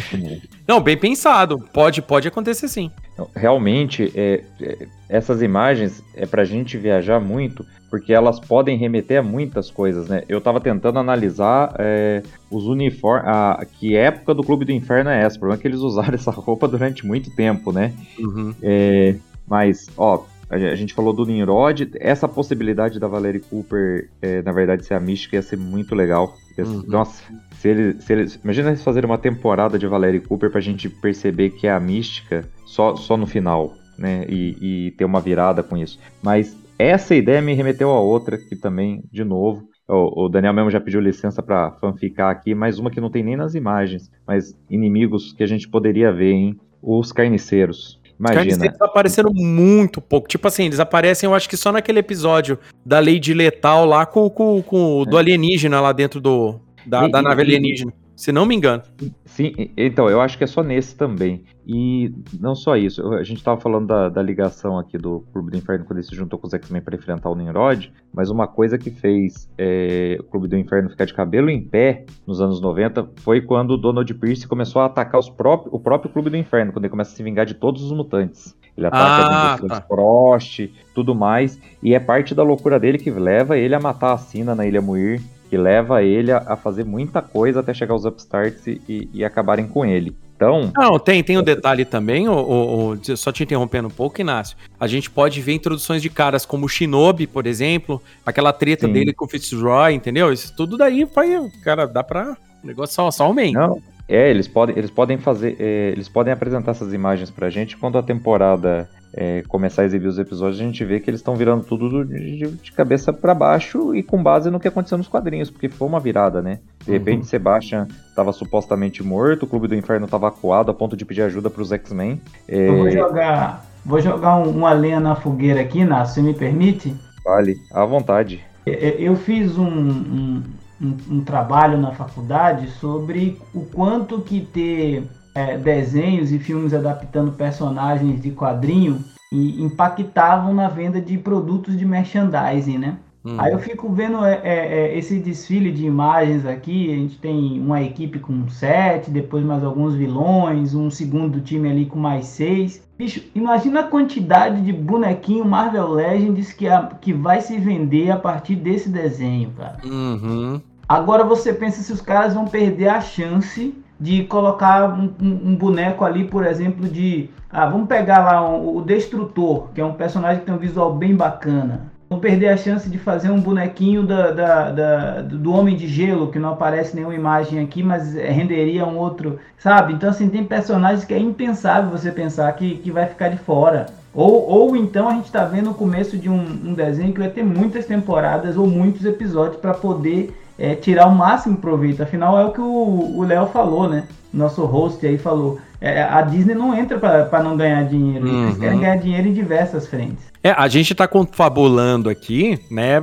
Não, bem pensado. Pode, pode acontecer sim. Realmente, é, é, essas imagens é pra gente viajar muito, porque elas podem remeter a muitas coisas, né? Eu tava tentando analisar é, os uniformes. A, que época do Clube do Inferno é essa? O problema é que eles usaram essa roupa durante muito tempo, né? Uhum. É, mas, ó, a gente falou do Nimrod, essa possibilidade da Valerie Cooper, é, na verdade, ser a mística ia ser muito legal. Uhum. Nossa, se eles, se eles, imagina eles fazerem uma temporada de Valerie Cooper pra gente perceber que é a mística só, só no final, né? E, e ter uma virada com isso. Mas essa ideia me remeteu a outra, que também, de novo, o, Daniel mesmo já pediu licença para fanficar aqui, mais uma que não tem nem nas imagens, mas inimigos que a gente poderia ver, hein? Os carniceiros. Imagina. Eles apareceram muito pouco. Tipo assim, eles aparecem, eu acho que só naquele episódio da Lady Letal lá com, com, com o do é. alienígena lá dentro do, da, e, da nave alienígena. Se não me engano. Sim, então, eu acho que é só nesse também. E não só isso, a gente estava falando da, da, ligação aqui do Clube do Inferno quando ele se juntou com os X-Men para enfrentar o Nimrod, mas uma coisa que fez é, o Clube do Inferno ficar de cabelo em pé nos anos 90 foi quando o Donald Pierce começou a atacar os próprios, o próprio Clube do Inferno, quando ele começa a se vingar de todos os mutantes. Ele ataca ah, tá. Frost, tudo mais, e é parte da loucura dele que leva ele a matar a Sina na Ilha Muir que leva ele a, a, fazer muita coisa até chegar aos upstarts e, e, acabarem com ele. Então. Não, tem, tem o um detalhe também, o, o, o, só te interrompendo um pouco, Inácio. A gente pode ver introduções de caras como o Shinobi, por exemplo, aquela treta Sim. dele com o Fitzroy, entendeu? Isso tudo daí vai, cara, dá pra. O negócio só, só aumenta. Não, é, eles podem, eles podem fazer. É, eles podem apresentar essas imagens pra gente quando a temporada é, começar a exibir os episódios, a gente vê que eles estão virando tudo de, de cabeça para baixo e com base no que aconteceu nos quadrinhos, porque foi uma virada, né? De uhum. repente, uhum. Sebastian estava supostamente morto, o Clube do Inferno estava acuado a ponto de pedir ajuda para os X-Men. É... Eu vou jogar, vou jogar um, uma lenha na fogueira aqui, Nath, se me permite? Vale, à vontade. É, é, eu fiz um, um, um, um trabalho na faculdade sobre o quanto que ter é, desenhos e filmes adaptando personagens de quadrinho e impactavam na venda de produtos de merchandising, né? Hum. Aí eu fico vendo é, é, é, esse desfile de imagens aqui. A gente tem uma equipe com sete, depois mais alguns vilões, um segundo time ali com mais seis. Bicho, imagina a quantidade de bonequinho Marvel Legends que, a, que vai se vender a partir desse desenho, cara. Uhum. Agora você pensa se os caras vão perder a chance de colocar um, um, um boneco ali, por exemplo, de. Ah, vamos pegar lá um, o Destrutor, que é um personagem que tem um visual bem bacana não perder a chance de fazer um bonequinho da, da, da, do Homem de Gelo, que não aparece nenhuma imagem aqui, mas renderia um outro, sabe? Então, assim, tem personagens que é impensável você pensar que, que vai ficar de fora. Ou, ou então a gente está vendo o começo de um, um, desenho que vai ter muitas temporadas ou muitos episódios para poder é, tirar o máximo proveito. Afinal, é o que o Léo falou, né? Nosso host aí falou. É, a Disney não entra para não ganhar dinheiro. Eles uhum. querem ganhar dinheiro em diversas frentes. É, a gente está confabulando aqui, né,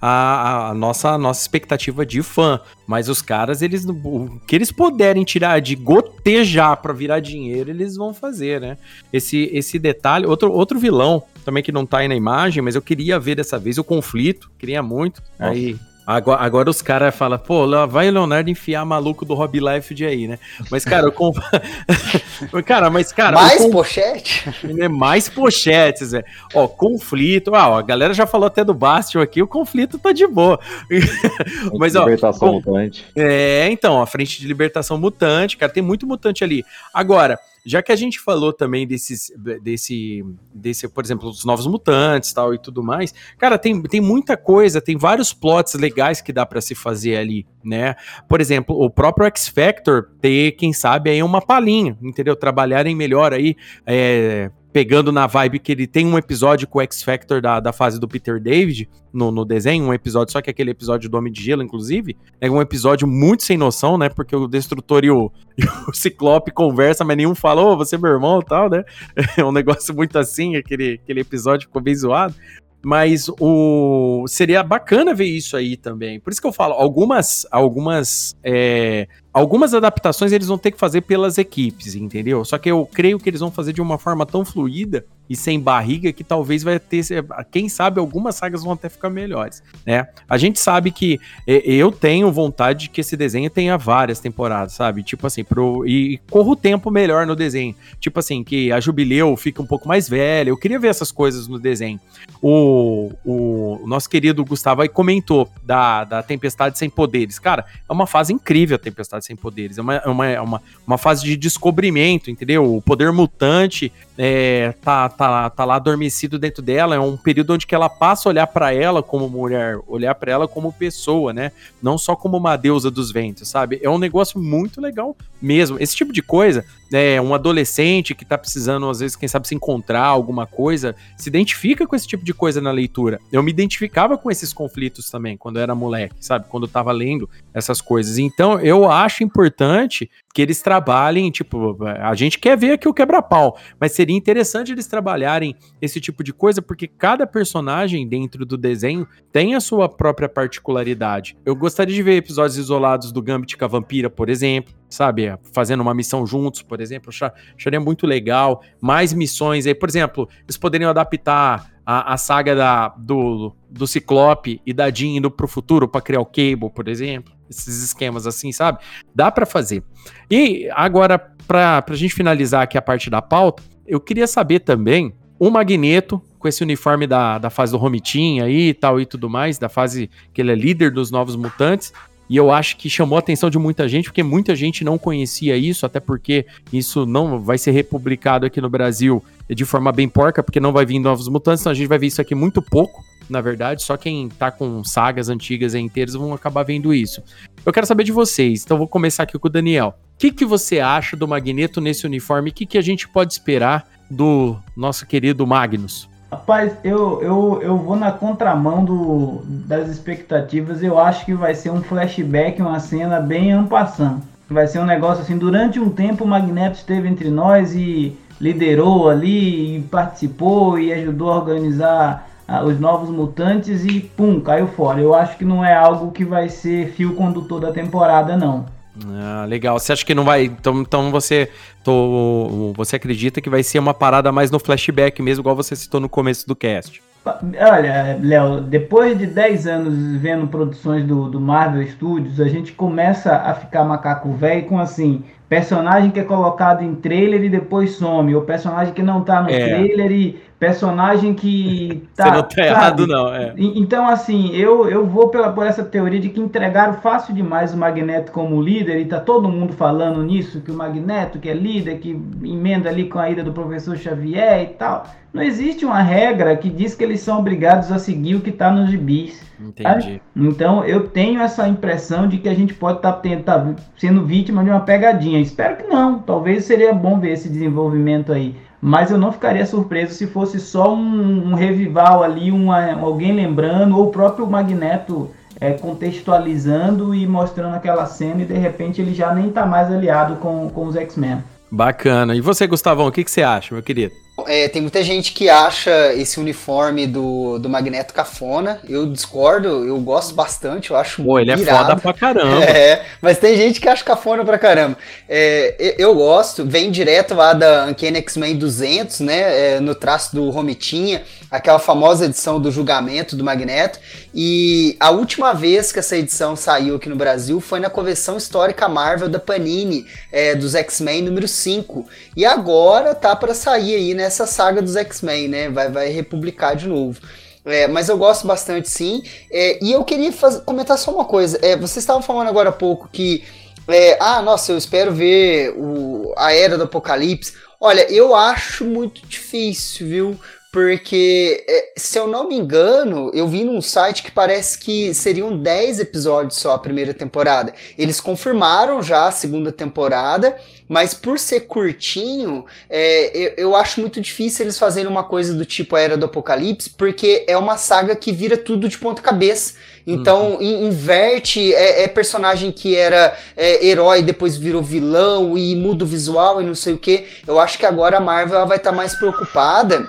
a, a, nossa, a nossa expectativa de fã. Mas os caras, eles o que eles puderem tirar de gotejar para virar dinheiro, eles vão fazer, né? Esse, esse detalhe, outro, outro vilão também que não tá aí na imagem, mas eu queria ver dessa vez o conflito, queria muito. Nossa. Aí Agora, agora os caras falam, pô, lá vai o Leonardo enfiar maluco do Rob Life aí, né? Mas, cara, eu comp... cara, mas, cara. Mais comp... pochete? É mais pochetes, é. Ó, conflito. Ah, ó, a galera já falou até do Bastion aqui, o conflito tá de boa. mas, ó. Libertação com... mutante. É, então, a frente de libertação mutante, cara, tem muito mutante ali. Agora. Já que a gente falou também desses, desse, desse, por exemplo, dos novos mutantes tal e tudo mais, cara, tem, tem muita coisa, tem vários plots legais que dá para se fazer ali, né? Por exemplo, o próprio X Factor ter, quem sabe, aí uma palhinha, entendeu? Trabalharem melhor aí, é, pegando na vibe que ele tem um episódio com o X Factor da, da fase do Peter David no, no desenho, um episódio, só que aquele episódio do Homem de Gelo, inclusive, é um episódio muito sem noção, né? Porque o Destrutor e o, e o Ciclope conversam, mas nenhum fala, ô, oh, você é meu irmão e tal, né? É um negócio muito assim, aquele, aquele episódio ficou bem zoado. Mas o seria bacana ver isso aí também. Por isso que eu falo, algumas algumas é, algumas adaptações eles vão ter que fazer pelas equipes, entendeu? Só que eu creio que eles vão fazer de uma forma tão fluida e sem barriga que talvez vai ter, quem sabe algumas sagas vão até ficar melhores, né? A gente sabe que eu tenho vontade de que esse desenho tenha várias temporadas, sabe? Tipo assim, pro e corra o tempo melhor no desenho. Tipo assim, que a Jubileu fique um pouco mais velha. Eu queria ver essas coisas no desenho. O, o, o nosso querido Gustavo aí comentou da, da Tempestade Sem Poderes. Cara, é uma fase incrível a Tempestade Sem Poderes. É uma, é uma, é uma, uma fase de descobrimento, entendeu? O poder mutante é, tá, tá, tá lá adormecido dentro dela. É um período onde que ela passa a olhar para ela como mulher, olhar para ela como pessoa, né? Não só como uma deusa dos ventos, sabe? É um negócio muito legal mesmo. Esse tipo de coisa, é, um adolescente que tá precisando, às vezes, quem sabe, se encontrar alguma coisa, se identifica com esse tipo de coisa na leitura. Eu me identificava com esses conflitos também, quando eu era moleque, sabe? Quando eu tava lendo essas coisas. Então, eu acho importante que eles trabalhem, tipo, a gente quer ver aqui o quebra-pau, mas seria interessante eles trabalharem esse tipo de coisa, porque cada personagem dentro do desenho tem a sua própria particularidade. Eu gostaria de ver episódios isolados do Gambit com a Vampira, por exemplo, sabe? Fazendo uma missão juntos, por exemplo, acharia muito legal. Mais missões aí, por exemplo, eles poderiam adaptar a, a saga da, do, do Ciclope e da Jean indo pro futuro para criar o Cable, por exemplo. Esses esquemas assim, sabe? Dá para fazer. E agora, pra, pra gente finalizar aqui a parte da pauta, eu queria saber também o Magneto, com esse uniforme da, da fase do Romitinha aí e tal e tudo mais, da fase que ele é líder dos Novos Mutantes, e eu acho que chamou a atenção de muita gente, porque muita gente não conhecia isso, até porque isso não vai ser republicado aqui no Brasil de forma bem porca, porque não vai vir novos mutantes, então a gente vai ver isso aqui muito pouco, na verdade, só quem tá com sagas antigas e inteiras vão acabar vendo isso. Eu quero saber de vocês, então vou começar aqui com o Daniel. O que, que você acha do Magneto nesse uniforme? O que, que a gente pode esperar do nosso querido Magnus? Rapaz, eu, eu, eu vou na contramão do, das expectativas. Eu acho que vai ser um flashback, uma cena bem ampassando. Vai ser um negócio assim, durante um tempo o Magneto esteve entre nós e liderou ali, e participou e ajudou a organizar os novos mutantes e pum, caiu fora. Eu acho que não é algo que vai ser fio condutor da temporada, não. Ah, legal. Você acha que não vai. Então, então você, tô, você acredita que vai ser uma parada mais no flashback mesmo, igual você citou no começo do cast? Olha, Léo, depois de 10 anos vendo produções do, do Marvel Studios, a gente começa a ficar macaco velho com assim, personagem que é colocado em trailer e depois some, ou personagem que não tá no é. trailer e personagem que tá. Você não tá errado, não. É. Então, assim, eu, eu vou pela, por essa teoria de que entregaram fácil demais o Magneto como líder, e tá todo mundo falando nisso, que o Magneto, que é líder, que emenda ali com a ida do professor Xavier e tal. Não existe uma regra que diz que eles são obrigados a seguir o que está nos gibis. Entendi. Então eu tenho essa impressão de que a gente pode estar tá, tá sendo vítima de uma pegadinha. Espero que não. Talvez seria bom ver esse desenvolvimento aí mas eu não ficaria surpreso se fosse só um, um revival ali, uma, alguém lembrando, ou o próprio Magneto é, contextualizando e mostrando aquela cena e de repente ele já nem tá mais aliado com, com os X-Men. Bacana. E você, Gustavão, o que, que você acha, meu querido? É, tem muita gente que acha esse uniforme do, do Magneto cafona. Eu discordo, eu gosto bastante, eu acho Pô, ele é irado. é foda pra caramba. É, mas tem gente que acha cafona pra caramba. É, eu gosto, vem direto lá da Uncanny X-Men 200, né, é, no traço do Romitinha, aquela famosa edição do julgamento do Magneto. E a última vez que essa edição saiu aqui no Brasil foi na convenção histórica Marvel da Panini, é, dos X-Men número 5. E agora tá para sair aí, né, nessa saga dos X-Men, né? Vai, vai republicar de novo. É, mas eu gosto bastante sim. É, e eu queria fazer, comentar só uma coisa. É, vocês estavam falando agora há pouco que. É, ah, nossa, eu espero ver o, a Era do Apocalipse. Olha, eu acho muito difícil, viu? Porque, é, se eu não me engano, eu vi num site que parece que seriam 10 episódios só a primeira temporada. Eles confirmaram já a segunda temporada, mas por ser curtinho, é, eu, eu, acho muito difícil eles fazerem uma coisa do tipo a Era do Apocalipse, porque é uma saga que vira tudo de ponta cabeça. Então, uhum. inverte, é, é, personagem que era é, herói, depois virou vilão e muda o visual e não sei o que. Eu acho que agora a Marvel vai estar tá mais preocupada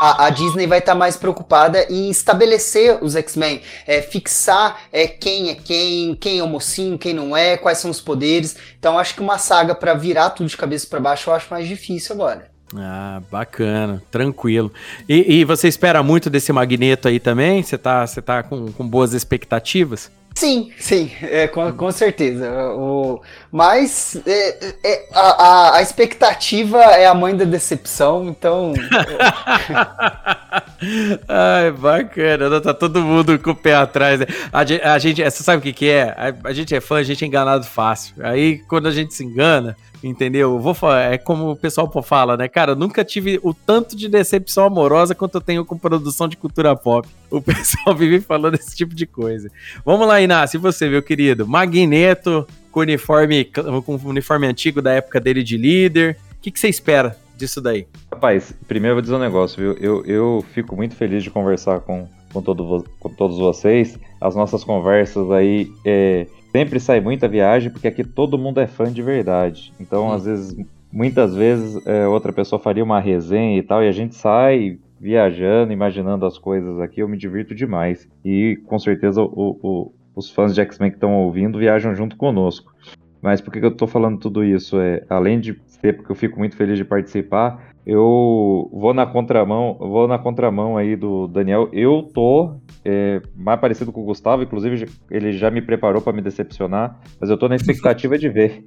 a, a, Disney vai estar tá mais preocupada em estabelecer os X-Men, é, fixar é, quem é quem, quem é o mocinho, quem não é, quais são os poderes. Então acho que uma saga para virar tudo de cabeça para baixo eu acho mais difícil agora. Ah, bacana, tranquilo. E, e, você espera muito desse Magneto aí também? Você tá, você tá com, com boas expectativas? Sim, sim, é, com, com certeza. O, mas é, é, a, a, expectativa é a mãe da decepção, então. Ai, bacana, tá todo mundo com o pé atrás. Né? A, a gente, você sabe o que, que é? A, a gente é fã, a gente é enganado fácil. Aí quando a gente se engana Entendeu? Vou falar, é como o pessoal fala, né? Cara, nunca tive o tanto de decepção amorosa quanto eu tenho com produção de cultura pop. O pessoal vive falando esse tipo de coisa. Vamos lá, Inácio, e você, meu querido? Magneto com uniforme, com uniforme antigo da época dele de líder. O que, que você espera disso daí? Rapaz, primeiro eu vou dizer um negócio, viu? Eu, eu fico muito feliz de conversar com, com, todo, com todos vocês. As nossas conversas aí. É sempre sai muita viagem, porque aqui todo mundo é fã de verdade. Então, às vezes, muitas vezes, é, outra pessoa faria uma resenha e tal, e a gente sai viajando, imaginando as coisas aqui, eu me divirto demais. E com certeza o, o, os fãs de X-Men que estão ouvindo viajam junto conosco. Mas por que, que eu estou falando tudo isso? É, além de ser porque eu fico muito feliz de participar, eu vou na contramão, vou na contramão aí do Daniel. Eu tô é, mais parecido com o Gustavo, inclusive ele já me preparou para me decepcionar, mas eu tô na expectativa de ver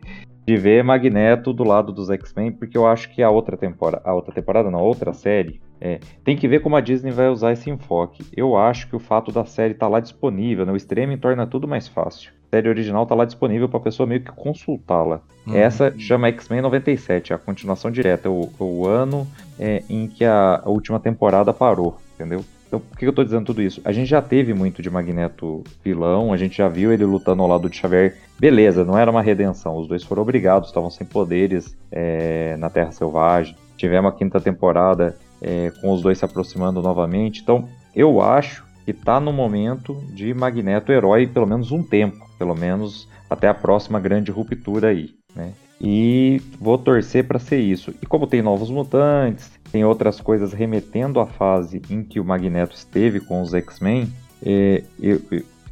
de ver Magneto do lado dos X-Men, porque eu acho que a outra temporada, a outra temporada, não, a outra série, é, tem que ver como a Disney vai usar esse enfoque. Eu acho que o fato da série estar tá lá disponível, né, o streaming torna tudo mais fácil. A série original tá lá disponível para a pessoa meio que consultá-la. Uhum. Essa chama X-Men 97, a continuação direta, o, o ano é, em que a, a última temporada parou, entendeu? Então, por que eu tô dizendo tudo isso? A gente já teve muito de Magneto vilão, a gente já viu ele lutando ao lado de Xavier. Beleza, não era uma redenção, os dois foram obrigados, estavam sem poderes é, na Terra Selvagem. Tivemos a quinta temporada é, com os dois se aproximando novamente. Então, eu acho que tá no momento de Magneto herói pelo menos um tempo, pelo menos até a próxima grande ruptura aí, né? E vou torcer para ser isso. E como tem novos mutantes, tem outras coisas remetendo à fase em que o Magneto esteve com os X-Men, é, eu,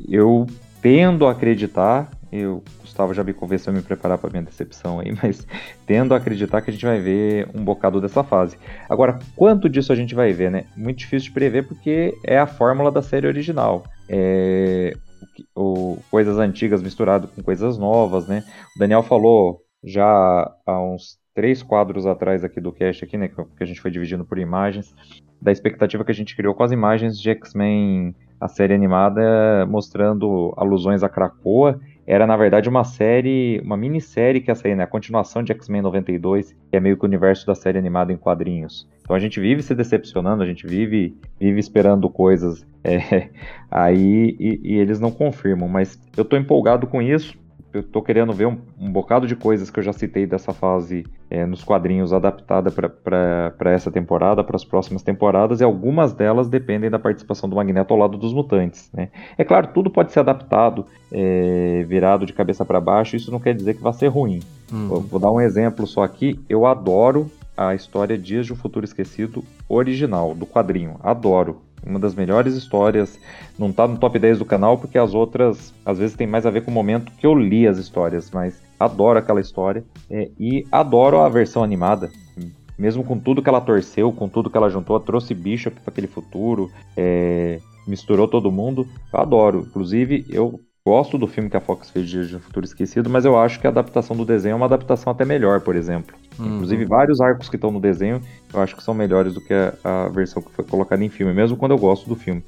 eu tendo a acreditar, eu Gustavo já me convenceu a me preparar para minha decepção aí, mas tendo a acreditar que a gente vai ver um bocado dessa fase. Agora, quanto disso a gente vai ver, né? Muito difícil de prever porque é a fórmula da série original. É, o, coisas antigas misturado com coisas novas, né? O Daniel falou já há uns três quadros atrás aqui do cast aqui, né, que a gente foi dividindo por imagens, da expectativa que a gente criou com as imagens de X-Men, a série animada, mostrando alusões a Krakoa era na verdade uma série, uma minissérie que ia sair, né? A continuação de X-Men 92, que é meio que o universo da série animada em quadrinhos. Então a gente vive se decepcionando, a gente vive, vive esperando coisas é, aí e, e, eles não confirmam. Mas eu tô empolgado com isso eu tô querendo ver um, um, bocado de coisas que eu já citei dessa fase é, nos quadrinhos adaptada para essa temporada, para as próximas temporadas, e algumas delas dependem da participação do Magneto ao lado dos mutantes. Né? É claro, tudo pode ser adaptado, é, virado de cabeça para baixo, isso não quer dizer que vai ser ruim. Uhum. Vou dar um exemplo só aqui. Eu adoro a história Dias de um Futuro Esquecido original, do quadrinho. Adoro. Uma das melhores histórias. Não tá no top 10 do canal, porque as outras, às vezes, tem mais a ver com o momento que eu li as histórias, mas adoro aquela história. É, e adoro a versão animada. Mesmo com tudo que ela torceu, com tudo que ela juntou, trouxe Bishop para aquele futuro, é, misturou todo mundo. Eu adoro. Inclusive, eu gosto do filme que a Fox fez de um Futuro Esquecido, mas eu acho que a adaptação do desenho é uma adaptação até melhor, por exemplo. Uhum. Inclusive, vários arcos que estão no desenho eu acho que são melhores do que a, a, versão que foi colocada em filme, mesmo quando eu gosto do filme.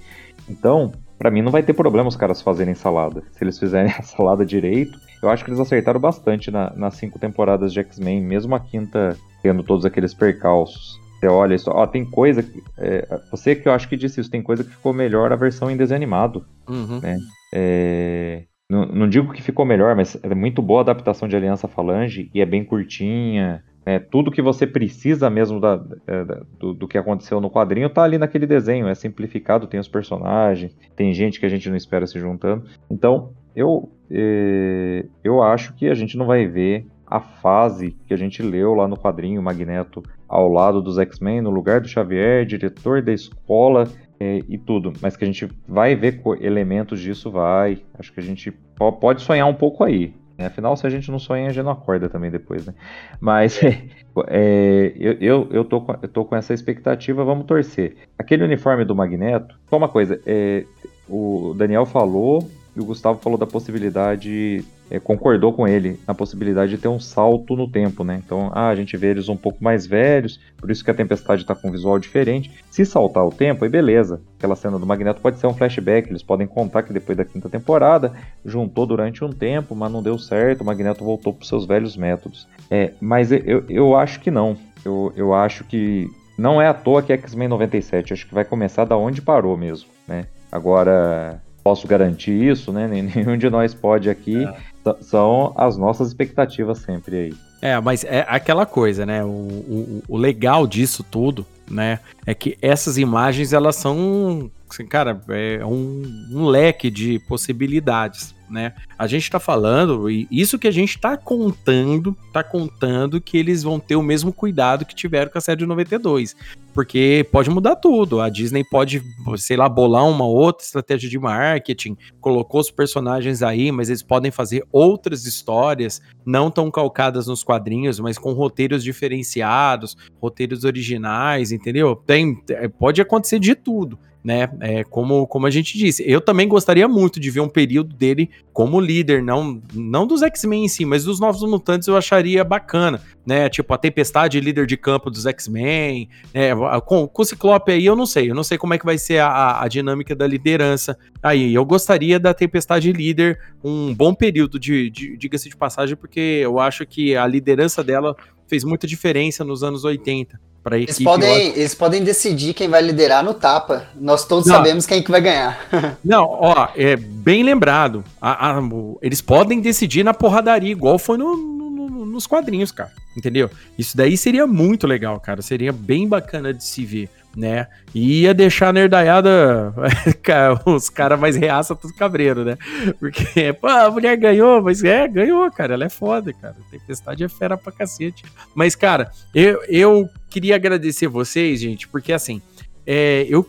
Então, para mim não vai ter problema os caras fazerem salada. Se eles fizerem a salada direito, eu acho que eles acertaram bastante na, nas cinco temporadas de X-Men, mesmo a quinta tendo todos aqueles percalços. Você olha isso, ó, tem coisa que. É, você que eu acho que disse isso, tem coisa que ficou melhor a versão em desenho animado. Uhum. Né? É, não, não, digo que ficou melhor, mas é muito boa a adaptação de Aliança Falange e é bem curtinha. É, tudo que você precisa mesmo da, é, da, do, do, que aconteceu no quadrinho tá ali naquele desenho. É simplificado, tem os personagens, tem gente que a gente não espera se juntando. Então, eu, é, eu acho que a gente não vai ver a fase que a gente leu lá no quadrinho Magneto ao lado dos X-Men, no lugar do Xavier, diretor da escola é, e tudo. Mas que a gente vai ver elementos disso, vai. Acho que a gente pode sonhar um pouco aí. Né? Afinal, se a gente não sonha, a gente não acorda também depois, né? Mas é, é, eu, eu, eu, tô com, eu tô com essa expectativa, vamos torcer. Aquele uniforme do Magneto, só uma coisa, é, o Daniel falou e o Gustavo falou da possibilidade é, concordou com ele na possibilidade de ter um salto no tempo, né? Então, ah, a gente vê eles um pouco mais velhos, por isso que a Tempestade está com um visual diferente. Se saltar o tempo, aí beleza. Aquela cena do Magneto pode ser um flashback, eles podem contar que depois da quinta temporada juntou durante um tempo, mas não deu certo, o Magneto voltou para seus velhos métodos. É, mas eu, eu acho que não. Eu, eu acho que não é à toa que é X-Men 97, acho que vai começar da onde parou mesmo, né? Agora, posso garantir isso, né? Nenhum de nós pode aqui. É são as nossas expectativas sempre aí. É, mas é aquela coisa, né? O, o, o legal disso tudo, né? É que essas imagens, elas são, assim, cara, é um, um leque de possibilidades né? A gente está falando, e isso que a gente está contando, tá contando que eles vão ter o mesmo cuidado que tiveram com a série de 92. Porque pode mudar tudo. A Disney pode, sei lá, bolar uma outra estratégia de marketing, colocou os personagens aí, mas eles podem fazer outras histórias, não tão calcadas nos quadrinhos, mas com roteiros diferenciados, roteiros originais, entendeu? Tem, pode acontecer de tudo né? É, como, como a gente disse, eu também gostaria muito de ver um período dele como líder, não, não dos X-Men em si, mas dos Novos Mutantes eu acharia bacana, né? Tipo, a Tempestade líder de campo dos X-Men, né? Com, com o Ciclope aí eu não sei, eu não sei como é que vai ser a, a dinâmica da liderança aí. Eu gostaria da Tempestade líder um bom período de, de diga-se de passagem, porque eu acho que a liderança dela fez muita diferença nos anos 80 para eles podem eles podem decidir quem vai liderar no tapa. Nós todos não. sabemos quem que vai ganhar. Não ó é bem lembrado. A, a, eles podem decidir na porradaria igual foi no, no, nos quadrinhos cara. Entendeu? Isso daí seria muito legal cara. Seria bem bacana de se ver né? E ia deixar a nerdaiada, os caras mais reaça tudo cabreiro, né? Porque, pô, a mulher ganhou, mas é, ganhou, cara, ela é foda, cara. Tempestade é fera pra cacete. Mas, cara, eu, eu queria agradecer vocês, gente, porque assim, é, eu,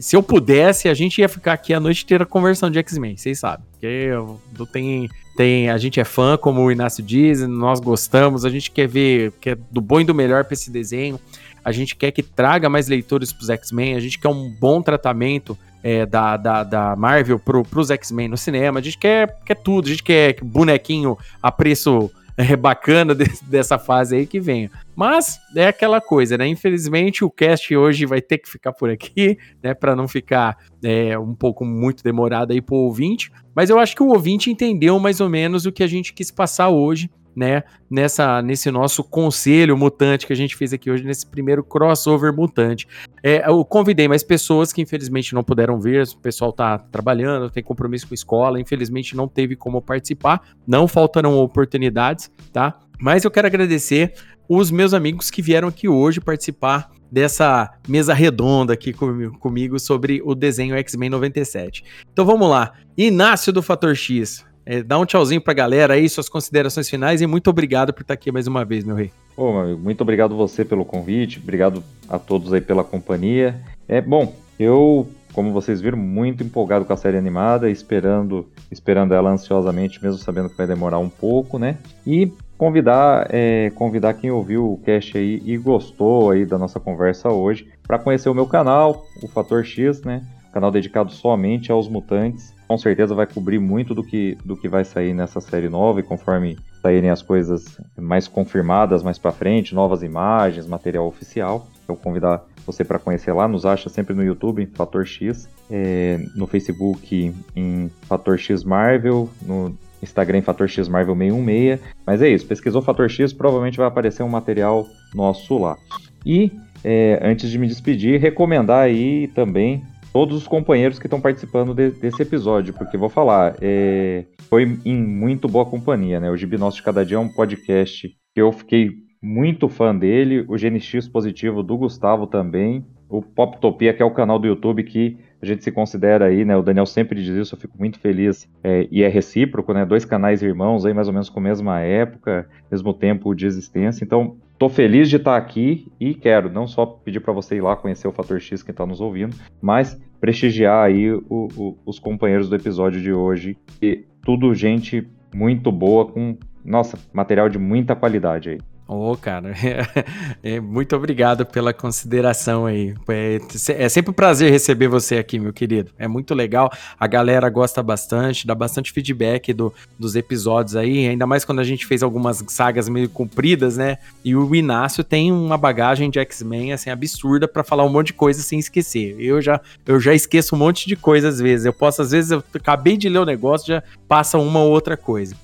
se eu pudesse, a gente ia ficar aqui a noite inteira conversando de X-Men, vocês sabem. Porque eu, tem, tem, a gente é fã, como o Inácio diz, nós gostamos, a gente quer ver quer do bom e do melhor para esse desenho. A gente quer que traga mais leitores para os X-Men, a gente quer um bom tratamento é, da, da, da Marvel para os X-Men no cinema, a gente quer, quer tudo, a gente quer bonequinho a preço é, bacana de, dessa fase aí que venha. Mas é aquela coisa, né? Infelizmente o cast hoje vai ter que ficar por aqui, né? Para não ficar é, um pouco muito demorado aí pro ouvinte. Mas eu acho que o ouvinte entendeu mais ou menos o que a gente quis passar hoje né, nessa, nesse nosso conselho mutante que a gente fez aqui hoje, nesse primeiro crossover mutante. É, eu convidei mais pessoas que infelizmente não puderam vir, o pessoal tá trabalhando, tem compromisso com a escola, infelizmente não teve como participar, não faltaram oportunidades, tá? Mas eu quero agradecer os meus amigos que vieram aqui hoje participar dessa mesa redonda aqui comigo sobre o desenho X-Men 97. Então vamos lá. Inácio do Fator X, é, dá um tchauzinho pra galera aí, suas considerações finais e muito obrigado por estar aqui mais uma vez, meu rei. Ô, meu amigo, muito obrigado você pelo convite, obrigado a todos aí pela companhia. É bom, eu, como vocês viram, muito empolgado com a série animada, esperando, esperando ela ansiosamente, mesmo sabendo que vai demorar um pouco, né? E convidar, é, convidar quem ouviu o cast aí e gostou aí da nossa conversa hoje para conhecer o meu canal, o Fator X, né? Canal dedicado somente aos mutantes com certeza vai cobrir muito do que, do que vai sair nessa série nova e conforme saírem as coisas mais confirmadas mais para frente, novas imagens, material oficial, eu convidar você para conhecer lá, nos acha sempre no YouTube em Fator X, é, no Facebook em Fator X Marvel, no Instagram em Fator X Marvel 616, mas é isso, pesquisou Fator X, provavelmente vai aparecer um material nosso lá. E é, antes de me despedir, recomendar aí também todos os companheiros que estão participando de, desse episódio, porque vou falar, é, foi em muito boa companhia, né? O Gibi Nosso de Cada Dia é um podcast que eu fiquei muito fã dele, o GNX Positivo do Gustavo também, o Poptopia, que é o canal do YouTube que a gente se considera aí, né? O Daniel sempre diz isso, eu fico muito feliz é, e é recíproco, né? Dois canais irmãos aí, mais ou menos com a mesma época, mesmo tempo de existência. Então, Tô feliz de estar aqui e quero não só pedir para você ir lá conhecer o Fator X que está nos ouvindo, mas prestigiar aí o, o, os companheiros do episódio de hoje. E tudo gente muito boa com, nossa, material de muita qualidade aí. Ô, oh, cara, é, muito obrigado pela consideração aí. É, é, sempre um prazer receber você aqui, meu querido. É muito legal. A galera gosta bastante, dá bastante feedback do, dos episódios aí, ainda mais quando a gente fez algumas sagas meio compridas, né? E o Inácio tem uma bagagem de X-Men assim absurda para falar um monte de coisa sem esquecer. Eu já eu já esqueço um monte de coisa às vezes. Eu posso às vezes eu acabei de ler o negócio já passa uma ou outra coisa.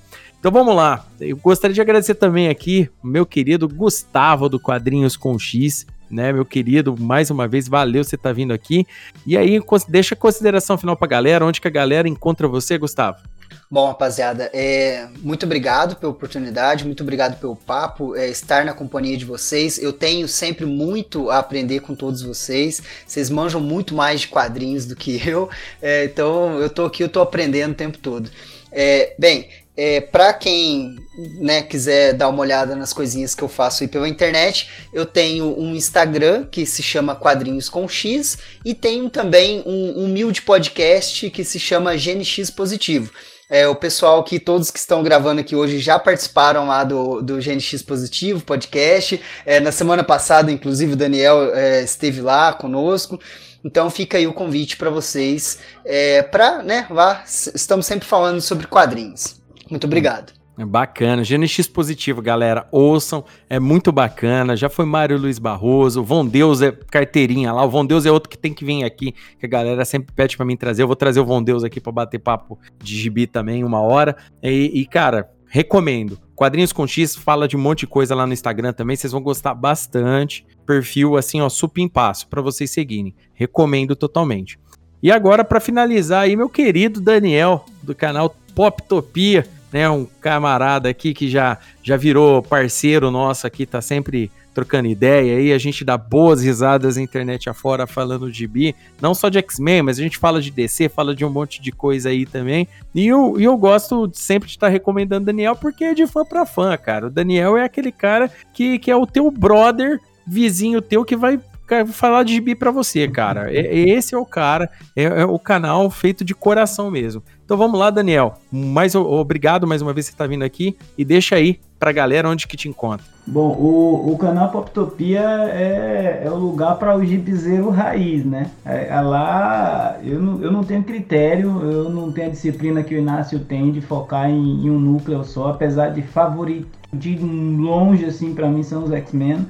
Então vamos lá. Eu gostaria de agradecer também aqui meu querido Gustavo do Quadrinhos com X, né, meu querido, mais uma vez, valeu você estar tá vindo aqui. E aí, deixa a consideração final pra galera, onde que a galera encontra você, Gustavo? Bom, rapaziada, é, muito obrigado pela oportunidade, muito obrigado pelo papo, é, estar na companhia de vocês. Eu tenho sempre muito a aprender com todos vocês. Vocês manjam muito mais de quadrinhos do que eu, é, então eu tô aqui, eu tô aprendendo o tempo todo. É, bem, é, para quem né, quiser dar uma olhada nas coisinhas que eu faço aí pela internet, eu tenho um Instagram que se chama Quadrinhos com X e tenho também um humilde podcast que se chama GNX Positivo. É, o pessoal que todos que estão gravando aqui hoje já participaram lá do, do GNX Positivo podcast. É, na semana passada, inclusive, o Daniel é, esteve lá conosco. Então fica aí o convite para vocês, é, para, né, lá, estamos sempre falando sobre quadrinhos. Muito obrigado. É bacana, GNX positivo, galera. Ouçam, é muito bacana. Já foi Mário Luiz Barroso, Von Deus é carteirinha lá. O Von Deus é outro que tem que vir aqui, que a galera sempre pede para mim trazer. Eu vou trazer o Von Deus aqui para bater papo de gibi também, uma hora. E, e, cara, recomendo. Quadrinhos com X fala de um monte de coisa lá no Instagram também, vocês vão gostar bastante. Perfil assim, ó, super passo para vocês seguirem. Recomendo totalmente. E agora para finalizar aí, meu querido Daniel do canal Poptopia né, um camarada aqui que já, já virou parceiro nosso aqui, tá sempre trocando ideia aí, a gente dá boas risadas na internet afora falando de gibi, não só de X-Men, mas a gente fala de DC, fala de um monte de coisa aí também. E eu, eu gosto sempre de estar recomendando Daniel porque é de fã pra fã, cara. O Daniel é aquele cara que, que é o teu brother, vizinho teu que vai falar de gibi para você, cara. Esse é o cara, é, é, o canal feito de coração mesmo. Então vamos lá, Daniel. Mais obrigado mais uma vez que você tá vindo aqui e deixa aí pra galera onde que te encontra. Bom, o, o canal Poptopia é, é o lugar para o gibizeiro raiz, né? É, é, lá eu não, eu não tenho critério, eu não tenho a disciplina que o Inácio tem de focar em, em um núcleo só, apesar de favorito de longe assim para mim são os X-Men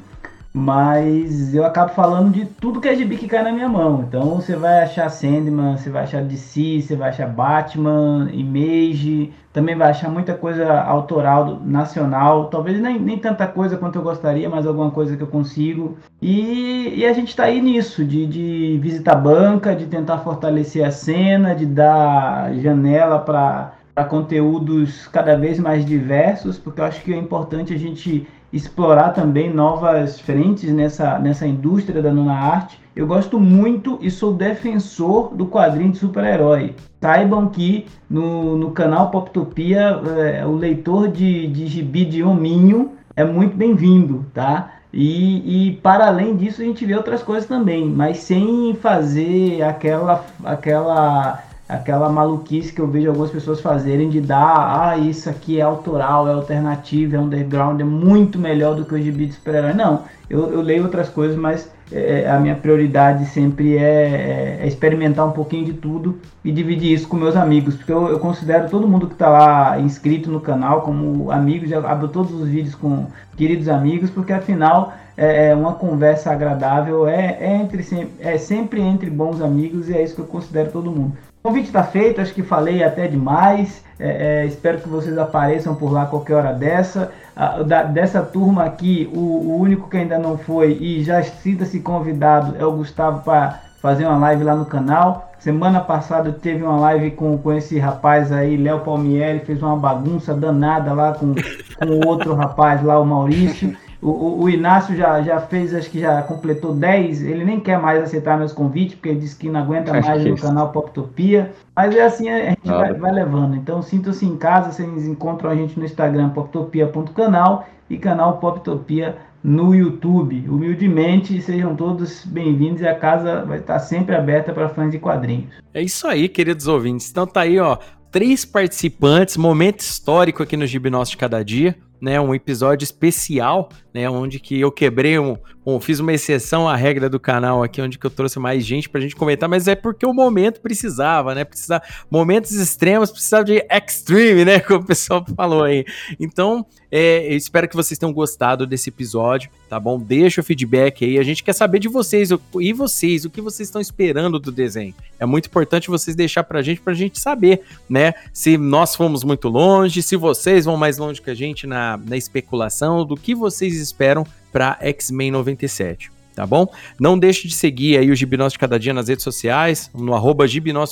mas eu acabo falando de tudo que é gibi que cai na minha mão. Então você vai achar Sandman, você vai achar DC, você vai achar Batman, Image, também vai achar muita coisa autoral, nacional, talvez nem, nem tanta coisa quanto eu gostaria, mas alguma coisa que eu consigo. E, e a gente está aí nisso, de, de visitar banca, de tentar fortalecer a cena, de dar janela para conteúdos cada vez mais diversos, porque eu acho que é importante a gente explorar também novas frentes nessa, nessa indústria da nona arte. Eu gosto muito e sou defensor do quadrinho de super-herói. Saibam que no, no canal Poptopia é, o leitor de, de gibi de hominho é muito bem-vindo, tá? E, e, para além disso a gente vê outras coisas também, mas sem fazer aquela, aquela aquela maluquice que eu vejo algumas pessoas fazerem de dar, ah, isso aqui é autoral, é alternativo, é underground, é muito melhor do que o gibi de super-herói. Não, eu, eu, leio outras coisas, mas é, a minha prioridade sempre é, é, é, experimentar um pouquinho de tudo e dividir isso com meus amigos, porque eu, eu considero todo mundo que está lá inscrito no canal como amigos, já abro todos os vídeos com queridos amigos, porque afinal é, é uma conversa agradável, é, é, entre, é sempre entre bons amigos e é isso que eu considero todo mundo. O convite está feito, acho que falei até demais. É, é, espero que vocês apareçam por lá qualquer hora dessa. A, da, dessa turma aqui, o, o, único que ainda não foi e já sinta-se convidado é o Gustavo para fazer uma live lá no canal. Semana passada teve uma live com, com esse rapaz aí, Léo Palmieri, fez uma bagunça danada lá com, com outro rapaz lá, o Maurício. O, o, Inácio já, já fez, acho que já completou 10. Ele nem quer mais aceitar meus convites, porque ele disse que não aguenta mais no canal Poptopia. Mas é assim, a gente vai, vai, levando. Então sinta-se em casa, vocês encontram a gente no Instagram poptopia.canal e canal Poptopia no YouTube. Humildemente, sejam todos bem-vindos e a casa vai estar sempre aberta para fãs de quadrinhos. É isso aí, queridos ouvintes. Então tá aí, ó, três participantes, momento histórico aqui no Gibnóstico de Cada Dia né, um episódio especial, né, onde que eu quebrei um, um, fiz uma exceção à regra do canal aqui, onde que eu trouxe mais gente pra gente comentar, mas é porque o momento precisava, né, precisava, momentos extremos precisava de extreme, né, como o pessoal falou aí. Então, é, eu espero que vocês tenham gostado desse episódio, tá bom? Deixa o feedback aí, a gente quer saber de vocês, e vocês, o que vocês estão esperando do desenho. É muito importante vocês deixar pra gente, pra gente saber, né, se nós fomos muito longe, se vocês vão mais longe que a gente na na, especulação do que vocês esperam para X-Men 97 tá bom? Não deixe de seguir aí o Gibinós de Cada Dia nas redes sociais, no arroba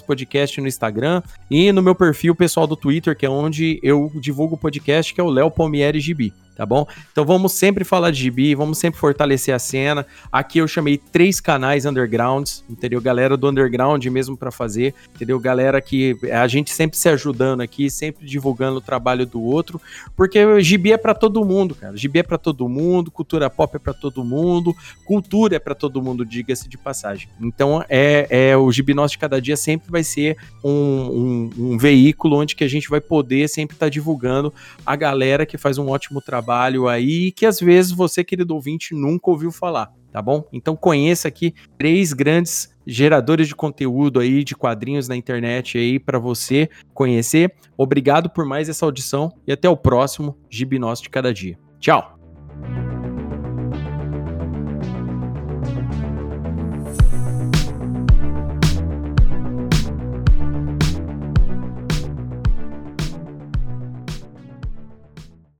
Podcast no Instagram e no meu perfil pessoal do Twitter, que é onde eu divulgo o podcast, que é o Léo Palmieri Gibi tá bom? Então vamos sempre falar de gibi, vamos sempre fortalecer a cena. Aqui eu chamei três canais undergrounds, entendeu? Galera do underground mesmo para fazer, entendeu? Galera que a gente sempre se ajudando aqui, sempre divulgando o trabalho do outro, porque gibi é para todo mundo, cara. Gibi é para todo mundo, cultura pop é para todo mundo, cultura é para todo mundo, diga-se de passagem. Então é, é o gibi nosso de cada dia sempre vai ser um, um, um veículo onde que a gente vai poder sempre estar tá divulgando a galera que faz um ótimo trabalho trabalho aí que às vezes você, querido ouvinte, nunca ouviu falar, tá bom? Então conheça aqui três grandes geradores de conteúdo aí de quadrinhos na internet aí para você conhecer. Obrigado por mais essa audição e até o próximo Gibinós de cada dia. Tchau.